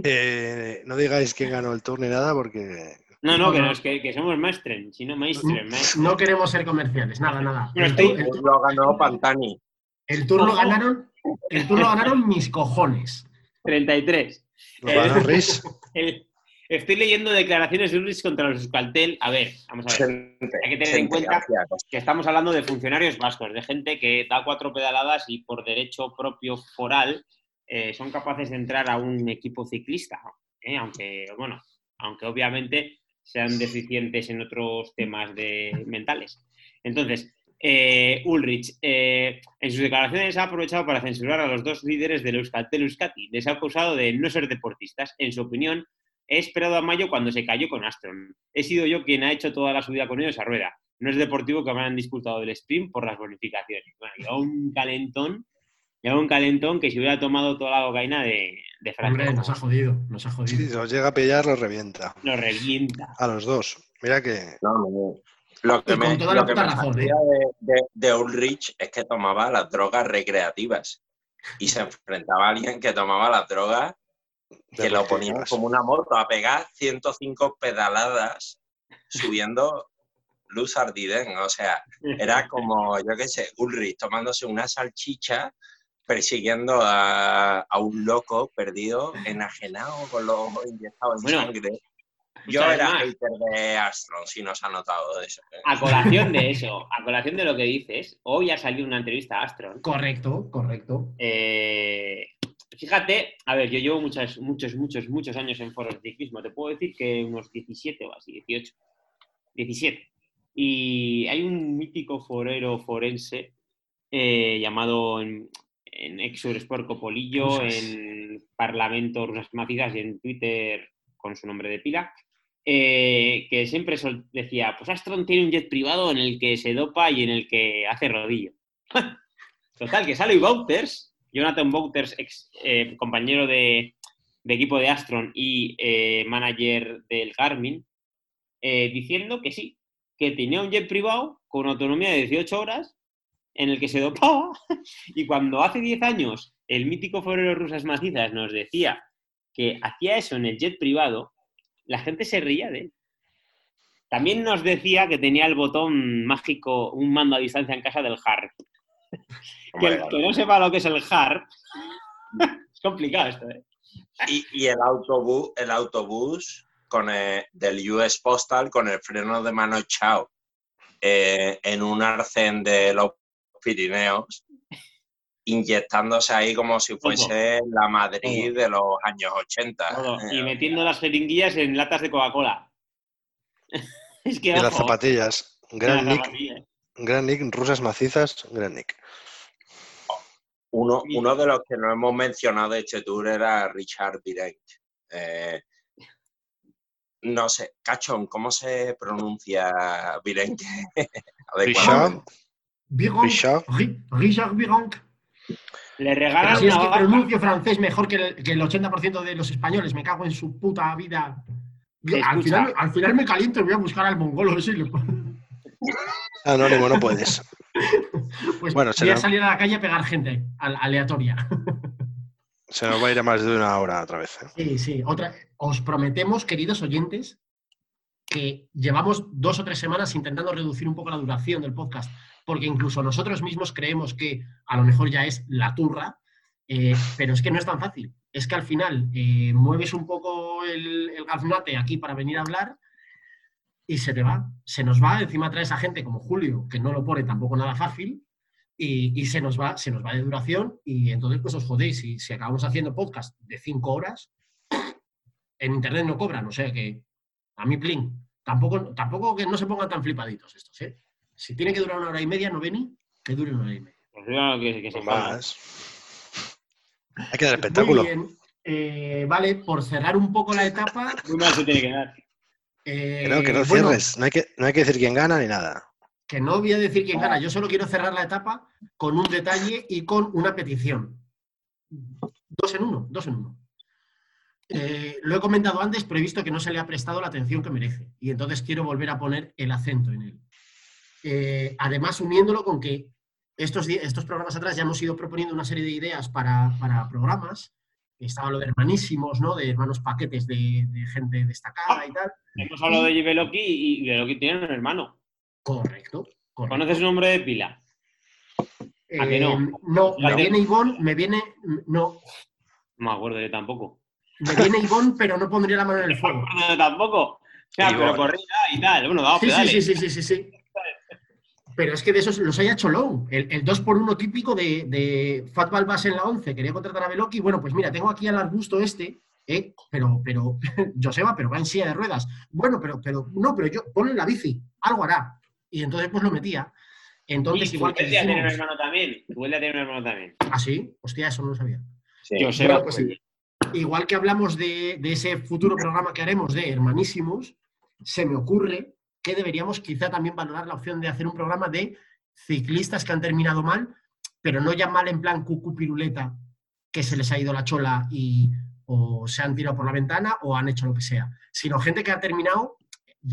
eh, no digáis quién ganó el tour ni nada porque. No, no, que, no, que, que somos maestren, si no maestren, maestren. No queremos ser comerciales, nada, nada. El, tour, el tour lo ganó Pantani. El tour lo ganaron, el tour lo ganaron mis cojones. 33. Lo ganó Eh, el, estoy leyendo declaraciones de Ulrich contra los Euskaltel. A ver, vamos a ver. Hay que tener en cuenta que estamos hablando de funcionarios vascos, de gente que da cuatro pedaladas y por derecho propio foral eh, son capaces de entrar a un equipo ciclista. ¿eh? Aunque, bueno, aunque obviamente sean deficientes en otros temas de, mentales. Entonces, eh, Ulrich, eh, en sus declaraciones ha aprovechado para censurar a los dos líderes del Euskaltel Euskadi. Les ha acusado de no ser deportistas. En su opinión, he esperado a mayo cuando se cayó con Astron. He sido yo quien ha hecho toda la subida con ellos a rueda. No es deportivo que me han disputado del sprint por las bonificaciones. Bueno, un calentón, lleva un calentón que si hubiera tomado toda la cocaína de, de. Hombre, nos ha jodido, nos ha jodido. Si nos llega a pillar, lo revienta. Lo revienta. A los dos. Mira que. No, no. Lo que y me, lo que me razón, ¿eh? de, de, de, Ulrich es que tomaba las drogas recreativas y se enfrentaba a alguien que tomaba las drogas que lo ponían como una moto a pegar 105 pedaladas subiendo Luz Ardiden. O sea, era como, yo qué sé, Ulrich tomándose una salchicha persiguiendo a, a un loco perdido, enajenado con los inyectados en Bueno, sangre. Yo era además, hater de Astron, si nos ha notado de eso. ¿eh? A colación de eso, a colación de lo que dices, hoy ha salido una entrevista a Astron. Correcto, correcto. Eh, fíjate, a ver, yo llevo muchos, muchos, muchos, muchos años en foros de ciclismo. Te puedo decir que unos 17 o así, 18. 17. Y hay un mítico forero forense eh, llamado en, Exur Sport Copolillo, en Parlamento Rusas Macizas y en Twitter con su nombre de pila, eh, que siempre decía, pues Astron tiene un jet privado en el que se dopa y en el que hace rodillo. Total, que sale Wouters, Jonathan Wouters, ex eh, compañero de, de equipo de Astron y eh, manager del Garmin, diciendo que sí, que tenía un jet privado con autonomía de 18 horas en el que se dopaba. Y cuando hace 10 años el mítico forero Rusas Macizas nos decía que hacía eso en el jet privado, la gente se reía de él. También nos decía que tenía el botón mágico, un mando a distancia en casa del HAR. Que el que no sepa lo que es el HAR, complicado esto, ¿eh? Y, el autobús, el autobús con del US Postal con el freno de mano echado eh, en un arcén de Pirineos, inyectándose ahí como si fuese la Madrid de los años 80. Y metiendo las jeringuillas en latas de Coca-Cola. es que, y las zapatillas. Gran Nick, gran Nick, rusas macizas, gran Nick. Uno, uno, de los que no hemos mencionado de este tour era Richard Direct. Eh, no sé, Cachón, ¿cómo se pronuncia Virenque? Richard. Richard. Richard. Le regalan si es que pronuncio francés mejor que el, que el 80% de los españoles. Me cago en su puta vida. al, final, al, final, me caliento y voy a buscar al mongolo ese. Anónimo, no puedes. pues bueno, voy a salir a la calle a pegar gente aleatoria. Se nos va a ir a más de una hora otra vez. ¿eh? Sí, sí. Otra, os prometemos, queridos oyentes, que llevamos dos o tres semanas intentando reducir un poco la duración del podcast, porque incluso nosotros mismos creemos que a lo mejor ya es la turra, eh, pero es que no es tan fácil. Es que al final eh, mueves un poco el, el gaznate aquí para venir a hablar y se te va, se nos va, encima traes a gente como Julio, que no lo pone tampoco nada fácil, y, se, nos va, se nos va de duración y entonces pues os jodéis. Y si acabamos haciendo podcast de cinco horas, en internet no cobran, o sea que a mí plin. Tampoco, tampoco que no se pongan tan flipaditos estos, ¿eh? Si tiene que durar una hora y media, no vení, que dure una hora y media. Pues que, que se más. Hay que dar espectáculo. Muy bien. Eh, vale, por cerrar un poco la etapa. Muy se tiene que dar. Eh, no, que no cierres. no, hay que, no hay que decir quién gana ni nada que no voy a decir quién gana, yo solo quiero cerrar la etapa con un detalle y con una petición. Dos en uno, dos en uno. Eh, lo he comentado antes, pero he visto que no se le ha prestado la atención que merece y entonces quiero volver a poner el acento en él. Eh, además, uniéndolo con que estos, estos programas atrás ya hemos ido proponiendo una serie de ideas para, programas. Estaba lo de hermanísimos, ¿no? De hermanos paquetes de, gente destacada y tal. Hemos hablado de Beloki y Beloki tiene un hermano. Correcto. ¿Conoces su nombre de pila? ¿A que no? Eh, no, me viene Ivonne, me viene. No. No me acuerdo yo tampoco. Me viene Ivonne, pero no pondría la mano en el fuego. No me acuerdo tampoco. O sea, pero corría y tal. Bueno, sí, sí, sí, sí, sí, sí, Pero es que de esos los haya Cholón. El, el 2x1 típico de, de Fat Balbas en la 11. Quería contratar a Beloki. Bueno, pues mira, tengo aquí al arbusto este, ¿eh? pero, pero, Joseba, pero va en silla de ruedas. Bueno, pero, pero, no, pero yo, ponle la bici, algo hará y entonces pues lo metía. Entonces, igual que. Dijimos... tener un hermano también. Tu tener un hermano también. ¿Ah, sí? Hostia, eso no lo sabía. Yo sé. Pues, igual que hablamos de, ese futuro programa que haremos de Hermanísimos, se me ocurre que deberíamos quizá también valorar la opción de hacer un programa de ciclistas que han terminado mal, pero no ya mal en plan cucu piruleta, que se les ha ido la chola y o se han tirado por la ventana o han hecho lo que sea, sino gente que ha terminado,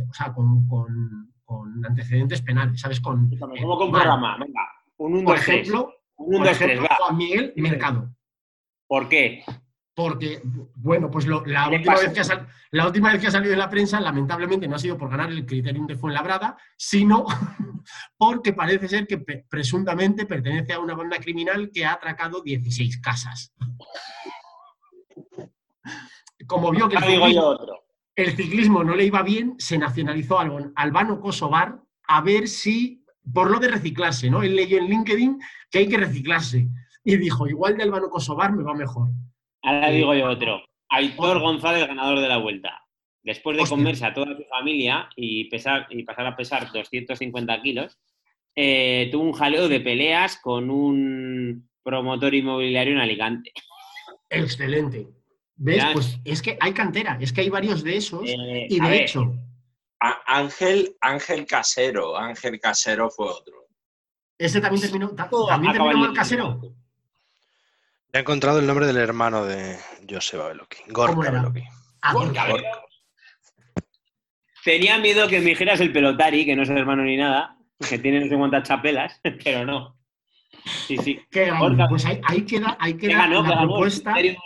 o sea, con, con antecedentes penales, ¿sabes? Con, como con programa, venga. Un por ejemplo, un, ejemplo Juan Miguel Mercado. ¿Por qué? Porque, bueno, pues la, última vez que ha la última vez que ha salido en la prensa, lamentablemente no ha sido por ganar el criterium de Fuenlabrada, sino porque parece ser que presuntamente pertenece a una banda criminal que ha atracado 16 casas. Como vio que el ciclismo no le iba bien, se nacionalizó Albano Kosovar a ver si, por lo de reciclarse, ¿no? Él leyó en LinkedIn que hay que reciclarse y dijo, igual de Albano Kosovar me va mejor. Ahora digo yo otro. Aitor González, ganador de la vuelta. Después de comerse a toda su familia y, pesar, y pasar a pesar 250 kilos, eh, tuvo un jaleo de peleas con un promotor inmobiliario en Alicante. Excelente. ¿Ves? Pues es que hay cantera, es que hay varios de esos. Eh, y de hecho. Ángel, Ángel Casero, Ángel Casero fue otro. ¿Ese también terminó, también terminó el casero? He encontrado el nombre del hermano de Joseba Beloki, Gorka Beloki. Ah, Tenía miedo que me dijeras el pelotari, que no es el hermano ni nada, que tiene no sé cuántas chapelas, pero no. Sí, sí. pues ahí, queda, ahí queda la propuesta. El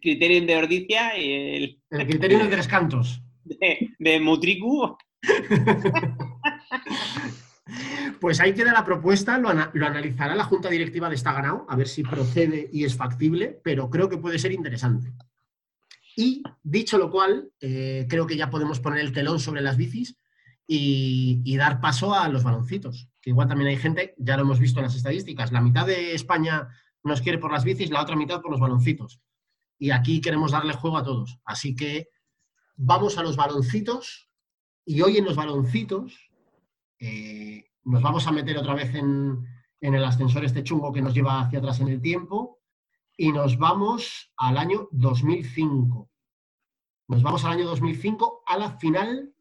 criterio de Ordicia y el... El criterio de tres cantos. De, de Mutricu. Pues ahí queda la propuesta, lo, analizará la Junta Directiva de Está Ganado, a ver si procede y es factible, pero creo que puede ser interesante. Y dicho lo cual, eh, creo que ya podemos poner el telón sobre las bicis y, dar paso a los baloncitos, que igual también hay gente, ya lo hemos visto en las estadísticas, la mitad de España nos quiere por las bicis, la otra mitad por los baloncitos. Y aquí queremos darle juego a todos. Así que vamos a los baloncitos y hoy en los baloncitos eh, nos vamos a meter otra vez en, en el ascensor este chungo que nos lleva hacia atrás en el tiempo y nos vamos al año 2005. Nos vamos al año 2005 a la final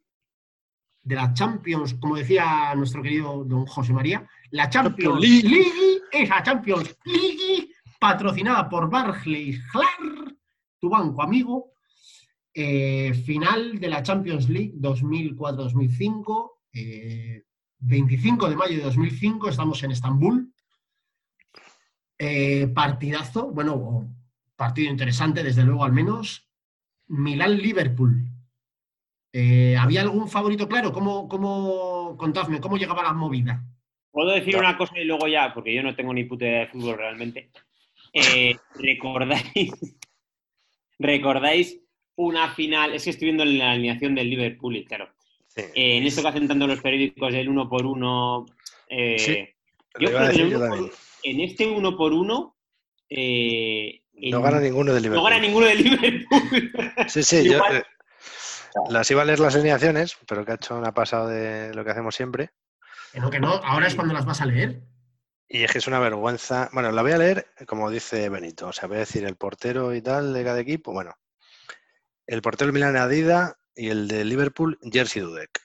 de la Champions, como decía nuestro querido don José María, la Champions League, esa Champions League, patrocinada por Barclays Clar, tu banco amigo, eh, final de la Champions League 2004-2005, 25 eh, de mayo de 2005, estamos en Estambul, eh, partidazo, bueno, partido interesante, desde luego al menos. Milán-Liverpool. Eh, ¿Había algún favorito claro? ¿Cómo, cómo, contadme, cómo llegaba la movida? Puedo decir una cosa y luego ya, porque yo no tengo ni puta idea de fútbol realmente. Eh, ¿Recordáis? ¿Recordáis una final? Es que estoy viendo la alineación del Liverpool y claro. En esto que hacen tanto los periódicos del uno por uno. yo creo que en este uno por uno. Eh, no gana ninguno de Liverpool. No gana ninguno de Liverpool. Sí, sí, yo eh, las iba a leer las alineaciones, pero que ha hecho una pasado de lo que hacemos siempre. No, que no, ahora es cuando las vas a leer. Y es que es una vergüenza. Bueno, la voy a leer como dice Benito. O sea, voy a decir el portero y tal de cada equipo. Bueno, el portero del Milan Adida y el de Liverpool, Jersey Dudek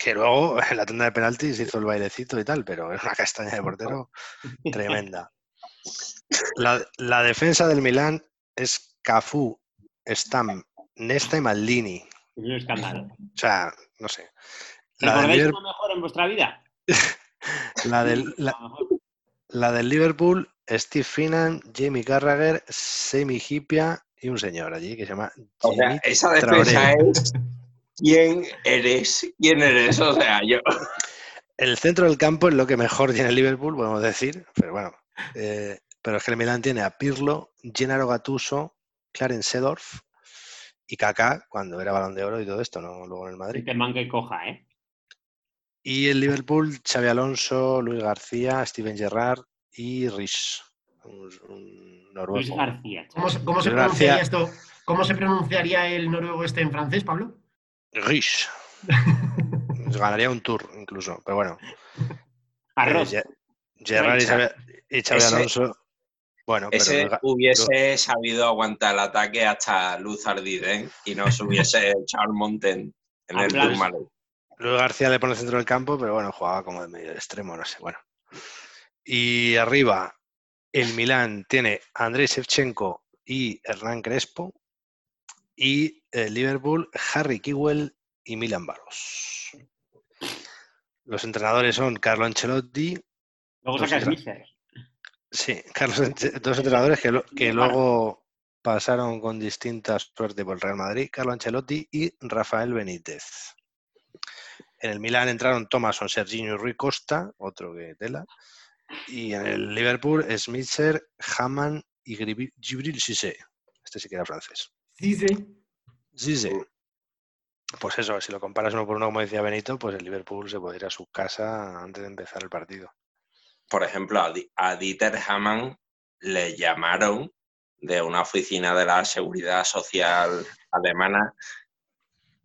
que luego en la tanda de penaltis hizo el bailecito y tal, pero es una castaña de portero tremenda. La, defensa del Milán es Cafú, Stam, Nesta y Maldini. Es un escándalo. O sea, no sé. La del Liverpool... mejor en vuestra vida? la, del, la, del Liverpool, Steve Finan, Jamie Carragher, Semi Hipia y un señor allí que se llama. O sea, esa defensa es ¿quién eres? ¿Quién eres? O sea, yo. El centro del campo es lo que mejor tiene el Liverpool, podemos decir, pero bueno. Eh, pero es que el Milan tiene a Pirlo, Gennaro Gattuso, Clarence Sedorf y Kaká, cuando era balón de oro y todo esto, ¿no? Luego en el Madrid. Que man que coja, ¿eh? Y el Liverpool, Xavi Alonso, Luis García, Steven Gerrard y Rich, un, noruego. Luis García. ¿Cómo, se pronunciaría esto? ¿Cómo se pronunciaría el noruego este en francés, Pablo? Rich. Ganaría un tour incluso, pero bueno. Arroz. Eh, Gerard y Xavi, Alonso. Bueno, ese hubiese sabido aguantar el ataque hasta Luz Ardiden y no se hubiese echado el monte en, el Tourmalet. Luis García le pone el centro del campo, pero bueno, jugaba como de medio extremo, no sé. Bueno. Y arriba, el Milán tiene a Andrei Shevchenko y Hernán Crespo y el eh, Liverpool, Harry Kewell y Milan Baros. Los entrenadores son Carlo Ancelotti. Luego sacas Mister. Sí, Carlos, dos entrenadores que, que luego pasaron con distinta suerte por el Real Madrid, Carlo Ancelotti y Rafael Benítez. En el Milan entraron Thomason, Serginho y Rui Costa, otro que tela. Y en el Liverpool, Smitzer, Haman y Gibril Sisse. Este sí que era francés. Sí, sí. Pues eso, si lo comparas uno por uno, como decía Benito, pues el Liverpool se puede ir a su casa antes de empezar el partido. Por ejemplo, a Dieter Hamann le llamaron de una oficina de la seguridad social alemana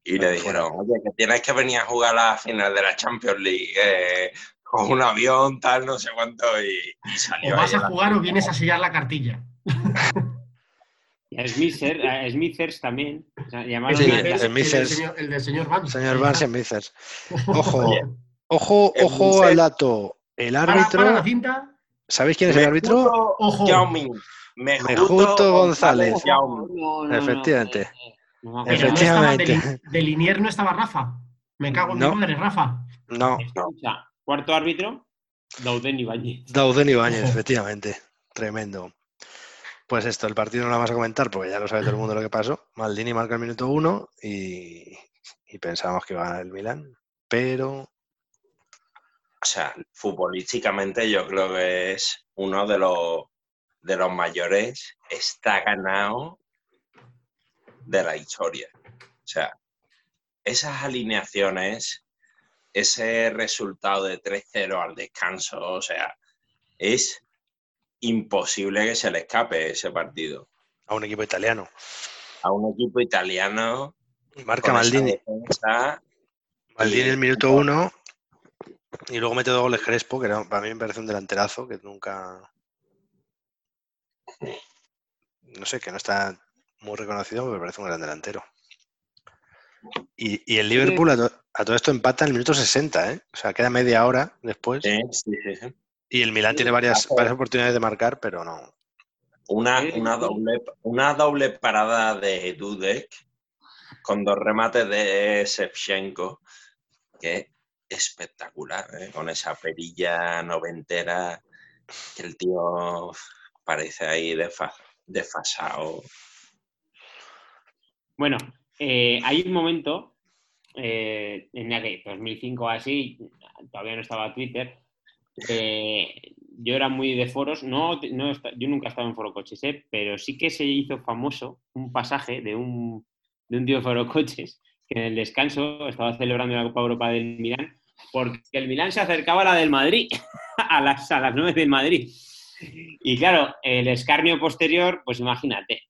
y le dijeron, oye, que tienes que venir a jugar a la final de la Champions League eh, con un avión, tal, no sé cuánto, y, salió. O vas a jugar o vienes a sellar la cartilla. Smithers, también. el, del señor Vance. Señor Vance Smithers. Ojo, ojo, ojo al dato. El árbitro. ¿Sabéis quién es el árbitro? Ojo. Mejuto, González. Efectivamente. Efectivamente. de, Linier no estaba Rafa. Me cago en mi madre, Rafa. No. Cuarto árbitro, Dauden Ibáñez. Dauden Ibáñez, efectivamente. Tremendo. Pues esto, el partido no lo vamos a comentar porque ya lo sabe todo el mundo lo que pasó. Maldini marca el minuto uno y, pensábamos que iba a ganar el Milan, pero o sea, futbolísticamente yo creo que es uno de los, de los mayores, está ganado de la historia. O sea, esas alineaciones, ese resultado de 3-0 al descanso, o sea, es imposible que se le escape ese partido. A un equipo italiano. A un equipo italiano. Marca Maldini. Maldini en el minuto uno y luego mete dos goles Crespo, que para mí me parece un delanterazo que nunca. No sé, que no está muy reconocido, pero me parece un gran delantero. Y, el Liverpool a, todo esto empata en el minuto 60, ¿eh? O sea, queda media hora después. Sí, sí, sí. Y el Milan tiene varias, varias oportunidades de marcar, pero no. Una, una, doble, una doble parada de Dudek con dos remates de Shevchenko, que espectacular, ¿eh? con esa perilla noventera que el tío parece ahí desfasado. Bueno, eh, hay un momento eh, en el que 2005 así, todavía no estaba Twitter, yo era muy de foros, no, yo nunca he estado en foro coches, pero sí que se hizo famoso un pasaje de un, de un tío de foro coches que en el descanso estaba celebrando la Copa Europa del Milán, porque el Milán se acercaba a la del Madrid, a las, a las 9 del Madrid. Y claro, el escarnio posterior, pues imagínate.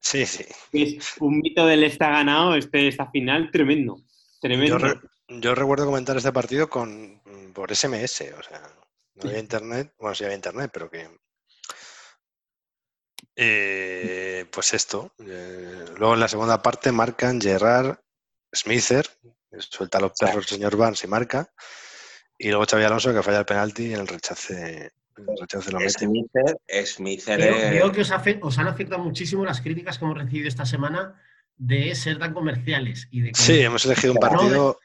Sí, sí. Es un mito del está ganado, este, esta final, tremendo. tremendo. Yo, recuerdo comentar este partido con por SMS, o sea, no había internet, bueno, sí había internet, pero que eh, pues esto. Eh, luego en la segunda parte marcan Gerard Smither, suelta a los perros el señor Barnes y marca. Y luego Xavi Alonso que falla el penalti y en el rechace, lo mete. Smither, Creo, que os, han afectado muchísimo las críticas que hemos recibido esta semana de ser tan comerciales. Y de sí, hemos elegido un partido...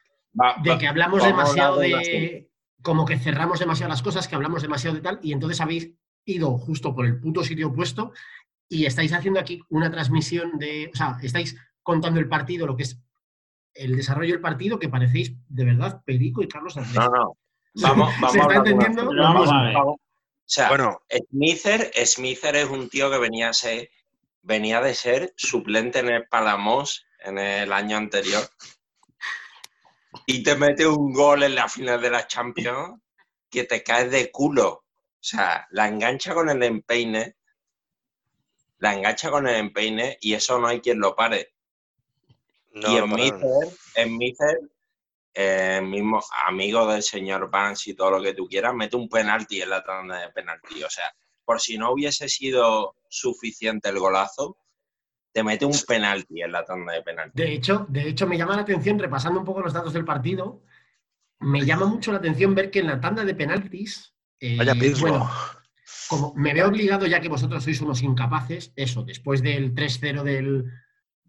De, que hablamos demasiado de... Como que cerramos demasiado las cosas, que hablamos demasiado de tal, y entonces habéis ido justo por el puto sitio opuesto y estáis haciendo aquí una transmisión de, o sea, estáis contando el partido, lo que es el desarrollo del partido, que parecéis de verdad Perico y Carlos Andrés. No, no. Vamos, vamos ¿Se está entendiendo? Vamos. O sea, bueno. Smither, Smither es un tío que venía, a ser, venía de ser suplente en el Palamos en el año anterior y te mete un gol en la final de la Champions que te caes de culo. O sea, la engancha con el empeine la engancha con el empeine y eso no hay quien lo pare. y en Mister, en Mister eh, mismo amigo del señor Vance y todo lo que tú quieras, mete un penalti en la tanda de penalti. O sea, por si no hubiese sido suficiente el golazo, te mete un penalti en la tanda de penalti. De hecho, de hecho, me llama la atención, repasando un poco los datos del partido, me llama mucho la atención ver que en la tanda de penaltis. Eh, Vaya bueno, como me veo obligado, ya que vosotros sois unos incapaces, eso, después del 3-0 del,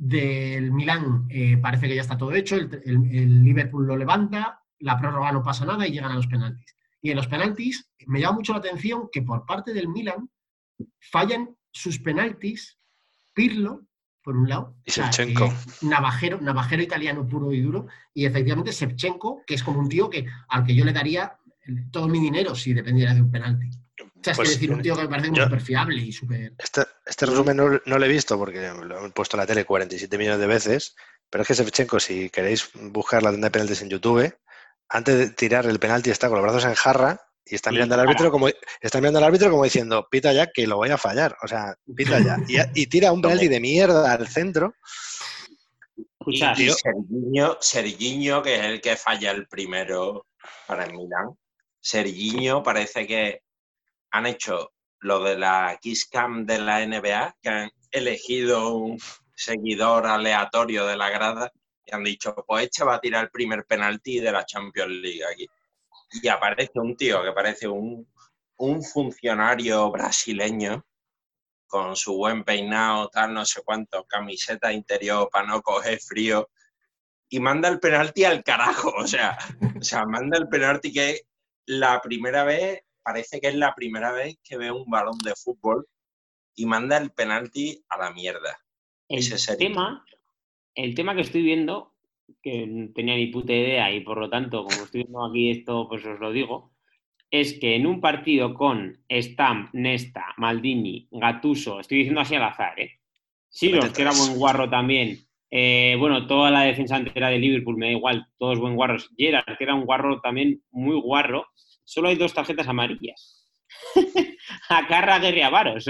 del Milán, eh, parece que ya está todo hecho, el, Liverpool lo levanta, la prórroga no pasa nada y llegan a los penaltis. Y en los penaltis me llama mucho la atención que por parte del Milan fallan sus penaltis Pirlo, por un lado, y Shevchenko. navajero, navajero italiano puro y duro, y efectivamente Shevchenko, que es como un tío que, al que yo le daría todo mi dinero si dependiera de un penalti. O sea, es pues, decir, un tío que me parece súper fiable y súper... Este, este resumen no, lo he visto porque lo he puesto en la tele 47 millones de veces, pero es que Shevchenko, si queréis buscar la tienda de penaltis en YouTube, antes de tirar el penalti está con los brazos en jarra y está mirando al árbitro como está mirando al árbitro como diciendo pita ya que lo voy a fallar o sea pita ya. Y, tira un penalti de mierda al centro. Y, Serginho, que es el que falla el primero para el Milan. Serginho parece que han hecho lo de la Kiss de la NBA, que han elegido un seguidor aleatorio de la grada y han dicho, pues este va a tirar el primer penalti de la Champions League aquí. Y aparece un tío que parece un, un funcionario brasileño con su buen peinado, tal, no sé cuánto, camiseta interior para no coger frío, y manda el penalti al carajo, o sea, o sea, manda el penalti que la primera vez parece que es la primera vez que ve un balón de fútbol y manda el penalti a la mierda. El tema, el tema que estoy viendo que tenía ni puta idea y por lo tanto, como estoy viendo aquí esto, pues os lo digo, es que en un partido con Stamp, Nesta, Maldini, Gatuso, estoy diciendo así al azar, ¿eh? Silos, que era buen guarro también. Eh, bueno, toda la defensa entera de Liverpool, me da igual, todos buen guarros. Gerard, que era un guarro también muy guarro. Solo hay dos tarjetas amarillas. a Carra Guerriavaros.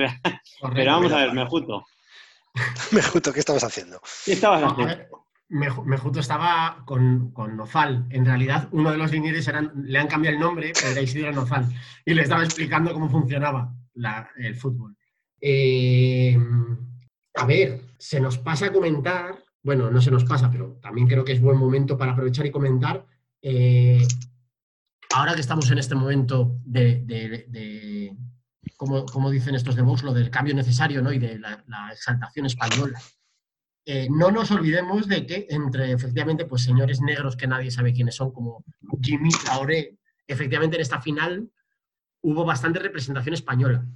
Pero vamos a ver, Mejuto. Mejuto, ¿qué estabas haciendo? ¿Qué estabas haciendo? Mejuto estaba con, con, Nozal. En realidad, uno de los linieres eran, le han cambiado el nombre, pero era Isidro Nozal. Y le estaba explicando cómo funcionaba el fútbol. Eh, a ver, se nos pasa a comentar, bueno, no se nos pasa, pero también creo que es buen momento para aprovechar y comentar. Eh, ahora que estamos en este momento de, como, dicen estos de Vox, lo del cambio necesario ¿no? y de la exaltación española eh, no nos olvidemos de que entre efectivamente pues señores negros que nadie sabe quiénes son, como Jimmy Traoré, efectivamente en esta final hubo bastante representación española.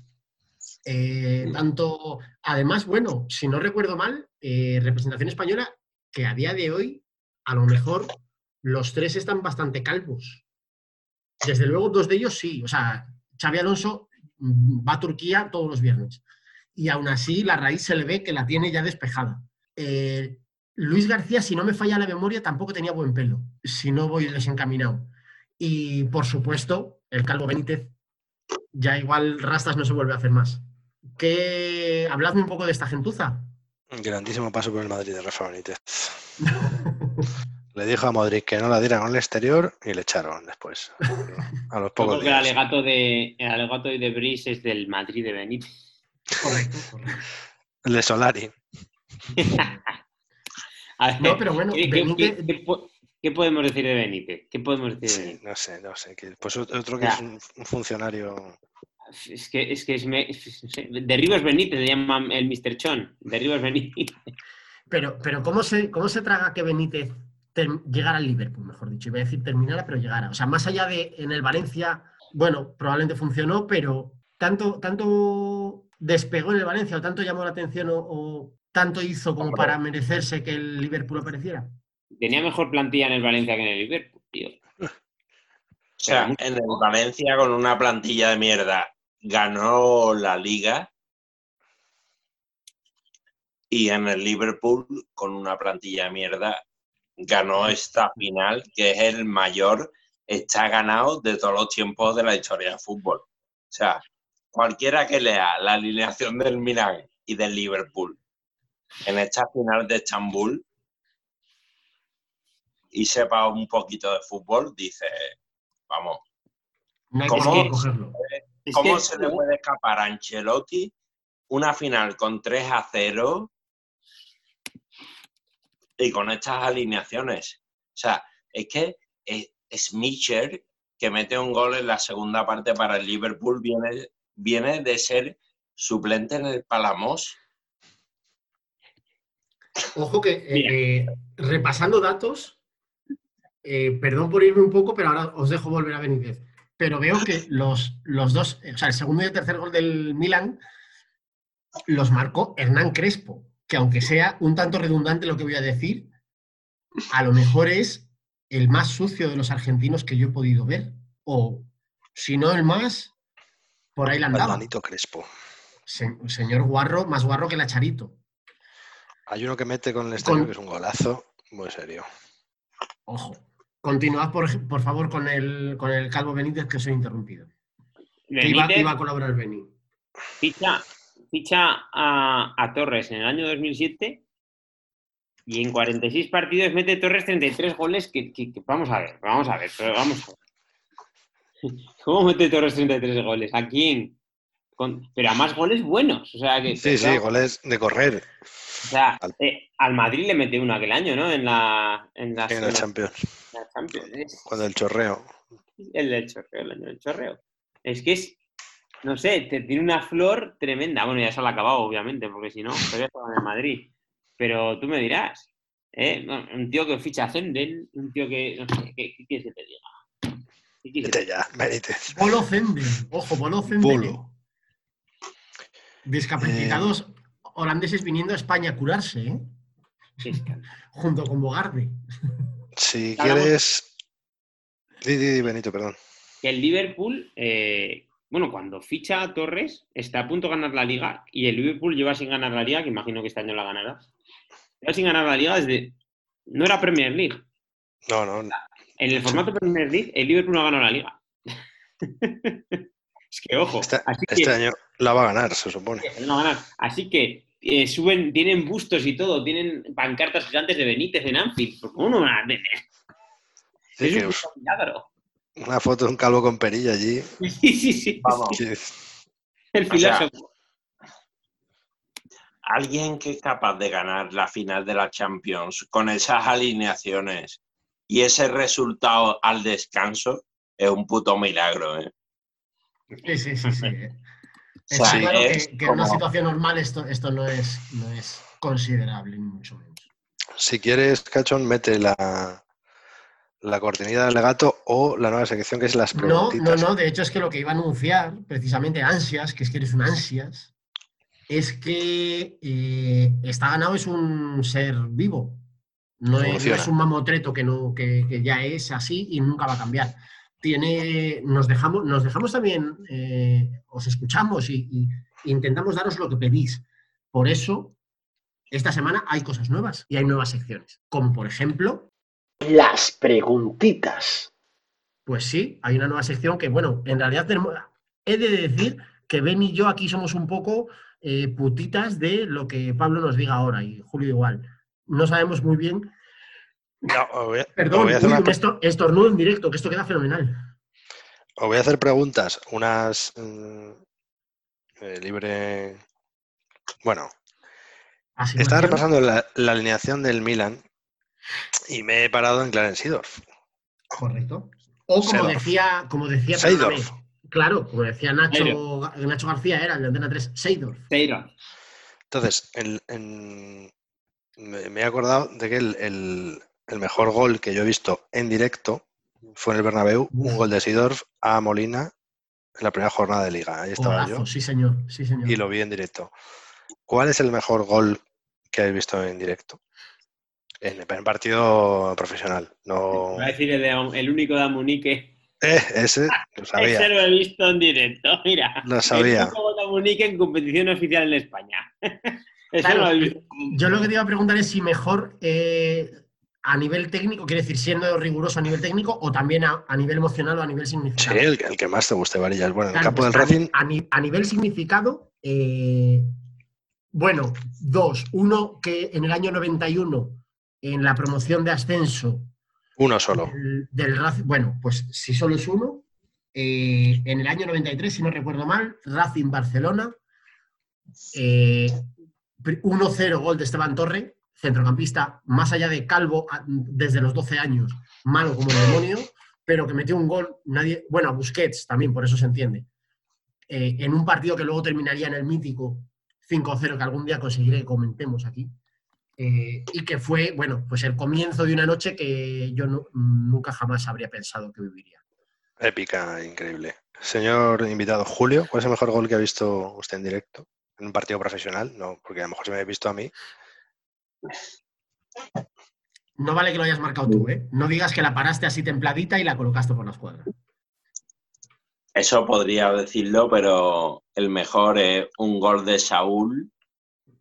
Eh, tanto, además, bueno, si no recuerdo mal, eh, representación española que a día de hoy, a lo mejor, los tres están bastante calvos. Desde luego, dos de ellos sí. O sea, Xavi Alonso va a Turquía todos los viernes. Y aún así, la raíz se le ve que la tiene ya despejada. Eh, Luis García, si no me falla la memoria, tampoco tenía buen pelo, si no voy desencaminado. Y por supuesto, el Calvo Benítez, ya igual rastas no se vuelve a hacer más. ¿Qué... Habladme un poco de esta gentuza. Grandísimo paso por el Madrid de Rafa Benítez. le dijo a Madrid que no la dieran al exterior y le echaron después. A los pocos el alegato de, el alegato de Brice es del Madrid de Benítez. Correcto, correcto. El de Solari. no, pero bueno, ¿qué, podemos decir de Benítez? ¿Qué podemos decir de Benítez? no sé, no sé. pues otro que es un, funcionario. Es que es, que es, de Benítez, le llaman el Mr. Chon. De Benítez. Pero, pero ¿cómo, se, ¿cómo se traga que Benítez llegara al Liverpool, mejor dicho? Iba a decir terminara, pero llegara. O sea, más allá de en el Valencia, bueno, probablemente funcionó, pero tanto, tanto despegó en el Valencia o tanto llamó la atención o tanto hizo como para merecerse que el Liverpool apareciera? Tenía mejor plantilla en el Valencia que en el Liverpool, tío. O sea, en el Valencia con una plantilla de mierda ganó la liga y en el Liverpool con una plantilla de mierda ganó esta final que es el mayor está ganado de todos los tiempos de la historia del fútbol. O sea, cualquiera que lea la alineación del Milan y del Liverpool en esta final de Estambul y sepa un poquito de fútbol, dice, vamos, ¿cómo, se le puede escapar a Ancelotti una final con 3 a 0 y con estas alineaciones? O sea, es que Smitcher, que mete un gol en la segunda parte para el Liverpool, viene, viene de ser suplente en el Palamos. Ojo que, eh, repasando datos, eh, perdón por irme un poco, pero ahora os dejo volver a Benítez. Pero veo que los, los dos, o sea, el segundo y el tercer gol del Milan los marcó Hernán Crespo, que aunque sea un tanto redundante lo que voy a decir, a lo mejor es el más sucio de los argentinos que yo he podido ver. O si no el más, por ahí la andaba. Crespo. señor Guarro, más guarro que la Charito. Hay uno que mete con el exterior que es un golazo, muy serio. Ojo. Continuad, por, favor, con el, con el Calvo Benítez, que soy interrumpido. iba, a colaborar Beni. Ficha, ficha a, Torres en el año 2007 y en 46 partidos mete Torres 33 goles que, vamos a ver, vamos a ver, pero vamos a ver. ¿Cómo mete Torres 33 goles? ¿A quién? pero a más goles buenos. O sea, que, sí, sí, goles de correr. O sea, eh, al Madrid le metió uno aquel año, ¿no? En la, en la, Champions. Cuando el chorreo. El del chorreo, el año del chorreo. Es que es, no sé, te, tiene una flor tremenda. Bueno, ya se la ha acabado, obviamente, porque si no, todavía estaba en el Madrid. Pero tú me dirás, ¿eh? Un tío que ficha Zenden, un tío que, no sé, ¿qué, quieres que te diga? Vete ya, Polo Zenden, ojo, Polo Zenden. ¿eh? Discapacitados holandeses viniendo a España a curarse, ¿eh? Junto con Bogarde. Si quieres. Di, di, Benito, perdón. Que el Liverpool, eh, bueno, cuando ficha a Torres, está a punto de ganar la liga y el Liverpool lleva sin ganar la liga, que imagino que este año la ganará. Lleva sin ganar la liga desde. No era Premier League. No, no. En el formato Premier League, el Liverpool no ha ganado la liga. es que, ojo. Este, este año la va a ganar, se supone. No va a ganar. Así que eh, suben, tienen bustos y todo, tienen pancartas gigantes de Benítez en Anfield. ¿Cómo no van a tener? es un milagro. Una foto de un calvo con perilla allí. Sí, sí, sí. Vamos. El filósofo. alguien que es capaz de ganar la final de la Champions con esas alineaciones y ese resultado al descanso es un puto milagro, ¿eh? Sí, sí, sí, sí. Está claro que, en una situación normal esto, esto no, es, no es considerable, ni mucho menos. Si quieres, Cachón, mete la, la cortinilla del legato o la nueva sección que es las preguntas. No, no, no, de hecho es que lo que iba a anunciar, precisamente ansias, que es que eres un ansias, es que eh, está ganado es un ser vivo. No es, un mamotreto que, no, que, ya es así y nunca va a cambiar. Tiene, nos, dejamos, nos dejamos también, eh, os escuchamos y, intentamos daros lo que pedís. Por eso, esta semana hay cosas nuevas y hay nuevas secciones, como por ejemplo... Las preguntitas. Pues sí, hay una nueva sección que, bueno, en realidad tenemos, he de decir que Ben y yo aquí somos un poco eh, putitas de lo que Pablo nos diga ahora y Julio igual no sabemos muy bien. Perdón, esto, estornudo en directo, que esto queda fenomenal. Os voy a hacer preguntas, unas mm, eh, libre. Bueno, estaba repasando la, alineación del Milan y me he parado en Clarence Correcto. O como decía, como decía Claro, como decía Nacho, Nacho García, era el de Antena 3, Seidorf. Entonces, en, me, he acordado de que el, mejor gol que yo he visto en directo fue en el Bernabéu, un gol de Sidorf a Molina en la primera jornada de liga. Ahí estaba yo. Sí, señor. sí, señor. Y lo vi en directo. ¿Cuál es el mejor gol que habéis visto en directo? En el partido profesional. No... a decir el, único de Amunique. Eh, ese lo sabía. ese lo he visto en directo, mira. Lo sabía. El único de Amunique en competición oficial en España. yo lo que te iba a preguntar es si mejor eh, a nivel técnico, quiere decir, siendo riguroso a nivel técnico o también a, nivel emocional o a nivel significado. Sí, el, que más te guste, Varillas. Bueno, en el campo del pues Racing. A, nivel significado, eh, bueno, dos. Uno que en el año 91, en la promoción de ascenso. Uno solo. Del, bueno, pues si solo es uno. Eh, en el año 93, si no recuerdo mal, Racing Barcelona. 1-0 gol de Esteban Torre, centrocampista, más allá de calvo desde los 12 años, malo como el demonio, pero que metió un gol, nadie, bueno, a Busquets también, por eso se entiende, eh, en un partido que luego terminaría en el mítico 5-0 que algún día conseguiré que comentemos aquí, eh, y que fue, bueno, pues el comienzo de una noche que yo nunca jamás habría pensado que viviría. Épica, increíble. Señor invitado, Julio, ¿cuál es el mejor gol que ha visto usted en directo? en un partido profesional, no, porque a lo mejor se me ha visto a mí. No vale que lo hayas marcado tú, ¿eh? No digas que la paraste así templadita y la colocaste por la escuadra. Eso podría decirlo, pero el mejor es un gol de Saúl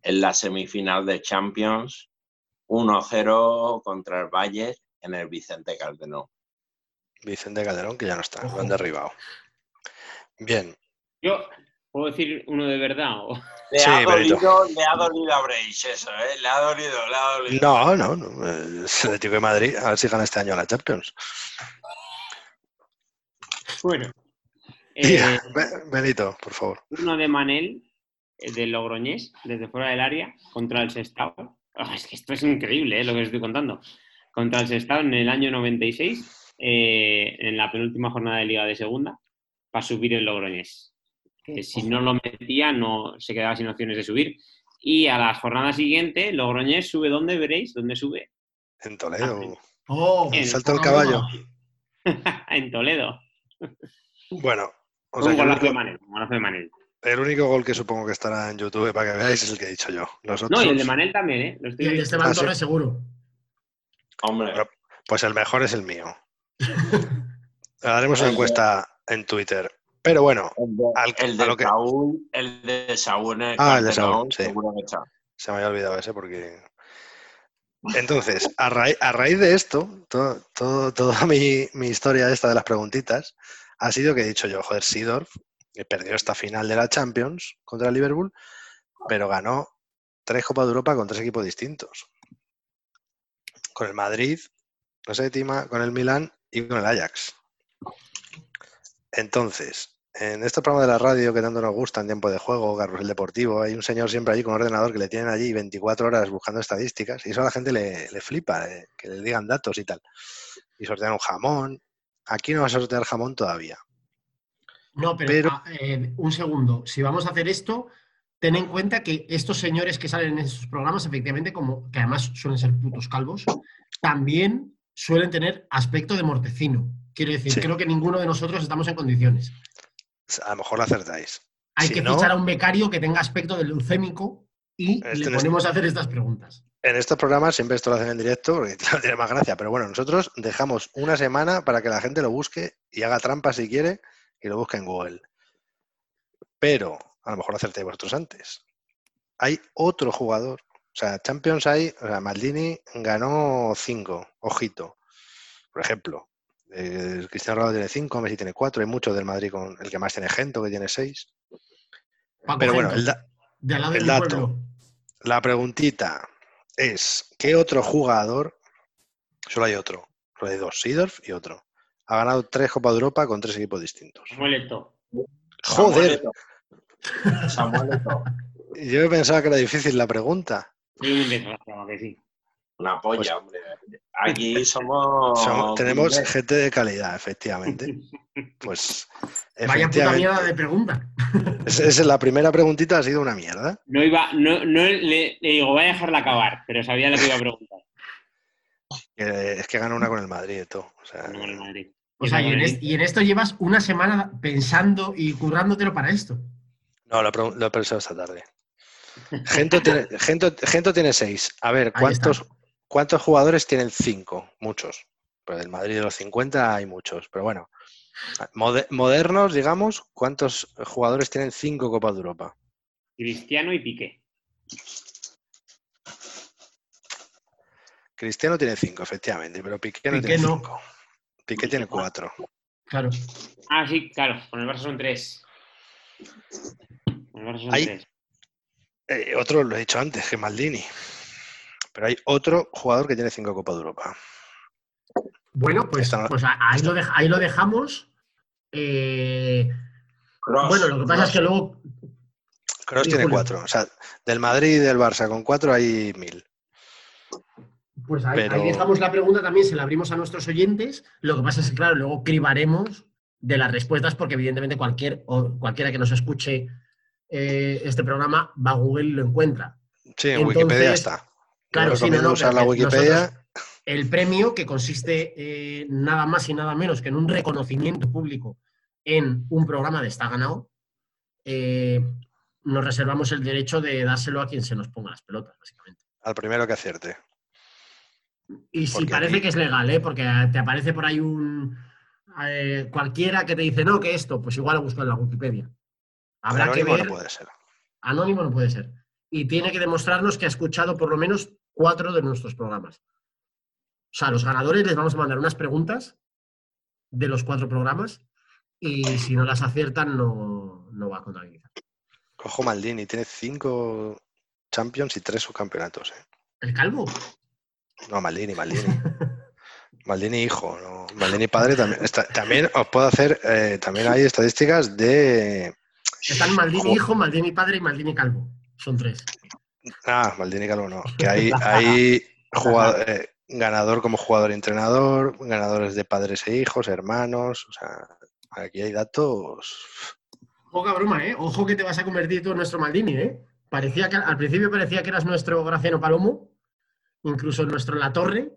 en la semifinal de Champions, 1-0 contra el Valle en el Vicente Calderón. Vicente Calderón, que ya no está, lo han derribado. Bien. Yo, ¿Puedo decir uno de verdad? Le, ha dolido, le ha dolido a Breis eso, ¿eh? Le ha dolido, le ha dolido. No, no, no. Es el Atlético de Madrid. A ver si gana este año la Champions. Bueno. Eh, Benito, por favor. Uno de Manel, de Logroñés, desde fuera del área, contra el Sestao. Ah, es que esto es increíble, ¿eh? lo que os estoy contando. Contra el Sestao en el año 96, eh, en la penúltima jornada de Liga de Segunda, para subir el Logroñés que si no lo metía no se quedaba sin opciones de subir. Y a la jornada siguiente, Logroñés sube ¿dónde veréis? ¿Dónde sube? En Toledo. Ah, oh, en Salto el caballo. en Toledo. Bueno, o sea, un golazo de Manel, de Manel. El único gol que supongo que estará en YouTube para que veáis es el que he dicho yo. No, y el de Manel también, ¿eh? y el de Esteban ah, Torres seguro. Hombre. pues el mejor es el mío. Haremos una encuesta en Twitter. Pero bueno, el de, Saúl, el de Saúl, ah, el de Saúl, sí. Se me había olvidado ese porque. Entonces, a, raíz de esto, toda mi, mi, historia esta de las preguntitas ha sido que he dicho yo, joder, Sidorf perdió esta final de la Champions contra el Liverpool, pero ganó tres Copas de Europa con tres equipos distintos. Con el Madrid, no sé, Tima, con el Milan y con el Ajax. Entonces, en este programa de la radio que tanto nos gusta en tiempo de juego, el Deportivo, hay un señor siempre allí con un ordenador que le tienen allí 24 horas buscando estadísticas y eso a la gente le, flipa, eh, que le digan datos y tal. Y sortean un jamón. Aquí no vas a sortear jamón todavía. No, pero, ah, eh, un segundo. Si vamos a hacer esto, ten en cuenta que estos señores que salen en esos programas, efectivamente, como que además suelen ser putos calvos, también suelen tener aspecto de mortecino. Quiero decir, creo que ninguno de nosotros estamos en condiciones. A lo mejor lo acertáis. Hay que fichar a un becario que tenga aspecto de leucémico y le este ponemos a hacer estas preguntas. En estos programas siempre esto lo hacen en directo porque tiene más gracia, pero bueno, nosotros dejamos una semana para que la gente lo busque y haga trampa si quiere y lo busque en Google. Pero a lo mejor lo acertéis vosotros antes. Hay otro jugador, o sea, Champions hay, o sea, Maldini ganó cinco, ojito, por ejemplo. Eh, Cristiano Ronaldo tiene cinco, Messi tiene cuatro, hay muchos del Madrid con el que más tiene Gento, que tiene seis. Pero bueno, el, dato, la preguntita es, ¿qué otro jugador, solo hay otro, solo hay dos, Sidorf y otro, ha ganado tres Copas de Europa con tres equipos distintos? Samuelito. Joder. Yo pensaba que era difícil la pregunta. Sí, que sí. Una polla, pues hombre. Aquí somos... Tenemos gente de calidad, efectivamente. Pues. Vaya puta mierda de pregunta. Es, la primera preguntita ha sido una mierda. No iba, no, no le, digo, voy a dejarla acabar, pero sabía lo que iba a preguntar. es que gana una con el Madrid todo. O sea, y, en esto llevas una semana pensando y currándotelo para esto. No, lo, lo he pensado esta tarde. Gento tiene, Gento tiene seis. A ver, ¿cuántos, ¿Cuántos jugadores tienen cinco? Muchos. Pues del Madrid de los 50 hay muchos, pero bueno. modernos, digamos, ¿cuántos jugadores tienen cinco Copas de Europa? Cristiano y Piqué. Cristiano tiene cinco, efectivamente, pero Piqué no tiene cinco. Piqué tiene cuatro. Claro. Ah, sí, claro, con el Barça son tres. Con el Barça son tres. Eh, otro lo he dicho antes, que Maldini. Pero hay otro jugador que tiene cinco Copas de Europa. Bueno, pues, pues ahí, lo dejamos. Eh, bueno, lo que pasa es que luego. Cross tiene cuatro. O sea, del Madrid y del Barça con cuatro hay mil. Pues ahí, dejamos la pregunta también, se la abrimos a nuestros oyentes. Lo que pasa es que, claro, luego cribaremos de las respuestas, porque evidentemente cualquier, o cualquiera que nos escuche eh, este programa va a Google y lo encuentra. Sí, en Wikipedia está. Claro, sí, no, usar la Wikipedia. el premio, que consiste eh, nada más y nada menos que en un reconocimiento público en un programa de Está Ganado, eh, nos reservamos el derecho de dárselo a quien se nos ponga las pelotas, básicamente. Al primero que acierte. Y si parece que es legal, ¿eh? porque te aparece por ahí un cualquiera que te dice no, que esto, pues igual lo busco en la Wikipedia. Habrá Anónimo que ver. no puede ser. Anónimo no puede ser. Y tiene que demostrarnos que ha escuchado por lo menos cuatro de nuestros programas. O sea, a los ganadores les vamos a mandar unas preguntas de los cuatro programas y si no las aciertan no, no va a contabilizar. Cojo Maldini, tiene cinco Champions y tres subcampeonatos. ¿eh? ¿El calvo? No, Maldini, Maldini. Maldini hijo, no. Maldini padre también. también os puedo hacer, eh, también hay estadísticas de... Están Maldini hijo, Maldini padre y Maldini calvo. Son tres. Ah, Maldini Calvo no. Que hay, hay eh, ganador como jugador y entrenador, ganadores de padres e hijos, hermanos. O sea, aquí hay datos. Poca broma, ¿eh? Ojo que te vas a convertir tú en nuestro Maldini, ¿eh? Parecía que, al principio parecía que eras nuestro Graciano Palomo, incluso nuestro La Torre,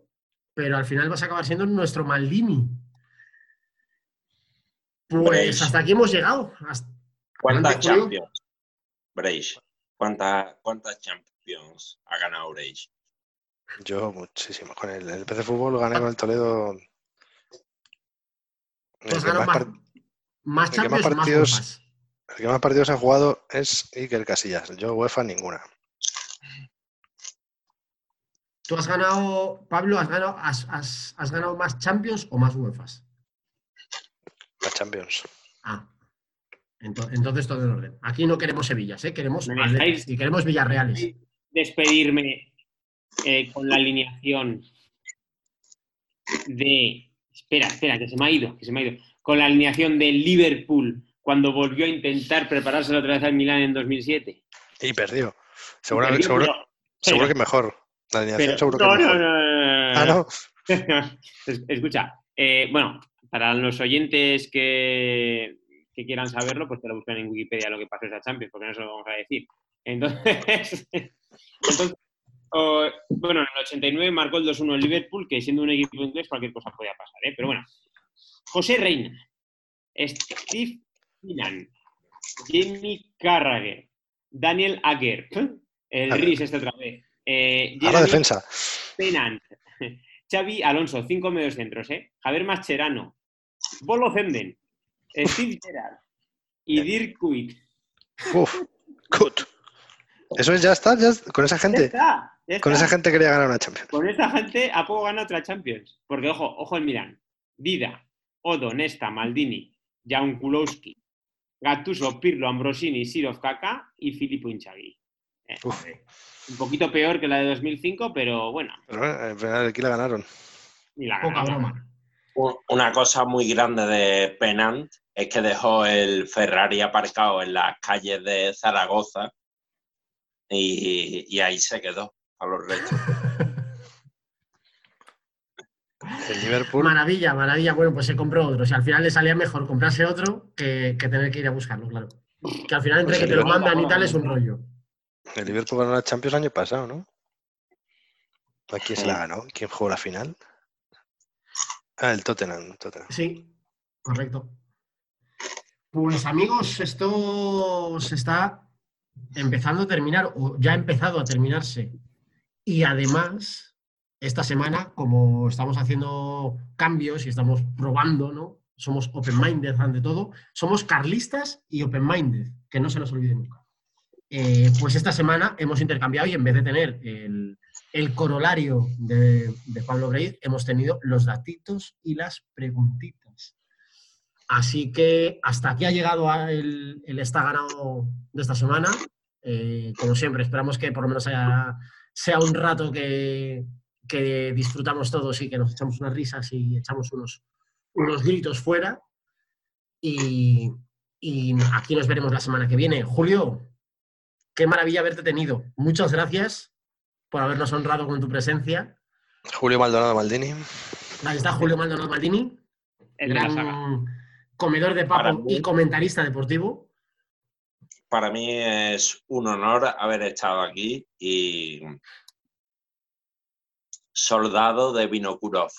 pero al final vas a acabar siendo nuestro Maldini. Pues hasta aquí hemos llegado. ¿Cuántas Champions? Breis. ¿Cuántas, ¿Cuántas Champions ha ganado Breis? Yo muchísimo. Con el, el PC Fútbol gané con el Toledo. Pues ganó más, más Champions más partidos, más El que más partidos ha jugado es Iker Casillas. Yo UEFA ninguna. ¿Tú has ganado, Pablo, has ganado, has, has, has ganado más Champions o más UEFAs? Más Champions. Ah, entonces, todo en orden. Aquí no queremos Sevillas, ¿eh? queremos y queremos Villarreales. Despedirme eh, con la alineación de. Espera, espera, que se me ha ido, que se me ha ido. Con la alineación de Liverpool cuando volvió a intentar prepararse otra vez al Milán en 2007. Y perdió. Seguro, seguro, que mejor. La alineación seguro que no, mejor. ah, no. Escucha, eh, bueno, para los oyentes que, que quieran saberlo, pues te lo buscan en Wikipedia lo que pasó esa Champions, porque no se lo vamos a decir. Entonces, bueno, en el 89 marcó el 2-1 el Liverpool, que siendo un equipo inglés cualquier cosa podía pasar, ¿eh? Pero bueno, José Reina, Steve Finan, Jamie Carragher, Daniel Aguer, el Riz este otra vez. Eh, la defensa. Penant, Xavi Alonso, cinco medios centros, ¿eh? Javier Mascherano, Bolo Zenden, Steve Gerrard y Dirk Kuyt. Uf, Kut. Eso ya está, ya con esa gente. Con esa gente quería ganar una Champions. Con esa gente a poco gana otra Champions. Porque ojo, ojo el Milan. Dida, Odo, Nesta, Maldini, Jan Kulowski, Gattuso, Pirlo, Ambrosini, Sirov, Kaka y Filippo Inzaghi. Eh, un poquito peor que la de 2005, pero bueno. Pero bueno, aquí la ganaron. Y la ganaron. Una cosa muy grande de Penant es que dejó el Ferrari aparcado en las calles de Zaragoza y, ahí se quedó a los Liverpool. Maravilla, maravilla. Bueno, pues se compró otro. Si al final le salía mejor comprarse otro que, tener que ir a buscarlo, claro. Que al final entre pues que te lo mandan y tal es un rollo. El Liverpool ganó la Champions el año pasado, ¿no? ¿A quién se la ganó? ¿Quién jugó la final? Ah, el Tottenham, Tottenham. Sí, correcto. Pues amigos, esto se está empezando a terminar, o ya ha empezado a terminarse. Y además, esta semana, como estamos haciendo cambios y estamos probando, ¿no? Somos open-minded ante todo, somos carlistas y open-minded, que no se nos olvide nunca. Eh, pues esta semana hemos intercambiado y en vez de tener el, corolario de, Pablo Breid, hemos tenido los datitos y las preguntitas. Así que hasta aquí ha llegado el, el está ganado de esta semana. Eh, como siempre, esperamos que por lo menos sea un rato que, disfrutamos todos y que nos echamos unas risas y echamos unos, unos gritos fuera. Y, y aquí nos veremos la semana que viene. Julio, qué maravilla haberte tenido. Muchas gracias por habernos honrado con tu presencia. Julio Maldonado Maldini. Ahí está Julio Maldonado Maldini, el gran comedor de papo y comentarista deportivo. Para mí es un honor haber estado aquí y soldado de Vinokurov.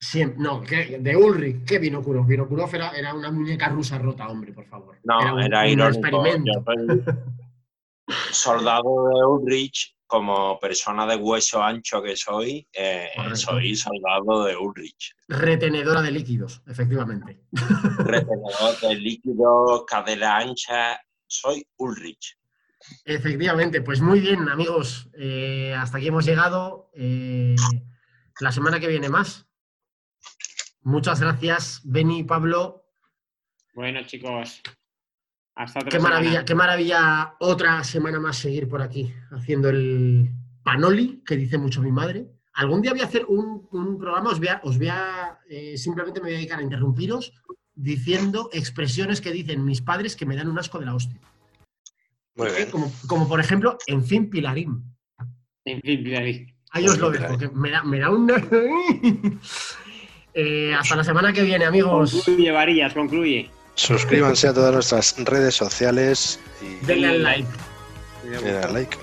Sí, no, de Ulrich, ¿qué Vinokurov? Vinokurov era, era una muñeca rusa rota, hombre, por favor. No, era, un, era experimento. Soldado de Ulrich, como persona de hueso ancho que soy, eh, soy soldado de Ulrich. Retenedora de líquidos, efectivamente. Retenedor de líquidos, cadera ancha, soy Ulrich. Efectivamente, pues muy bien, amigos. Eh, hasta aquí hemos llegado. Eh, la semana que viene más. Muchas gracias, Beni y Pablo. Bueno, chicos qué maravilla, qué maravilla otra semana más seguir por aquí haciendo el panoli, que dice mucho mi madre. Algún día voy a hacer un, programa, os voy a, eh, simplemente me voy a dedicar a interrumpiros diciendo expresiones que dicen mis padres que me dan un asco de la hostia. Muy bien. Como, por ejemplo, en fin, Pilarín. En fin, Pilarín. Ahí os lo dejo, que me da, me da un... Eh, hasta la semana que viene, amigos. Concluye, Varillas, concluye. Suscríbanse a todas nuestras redes sociales y denle al like. Denle al like.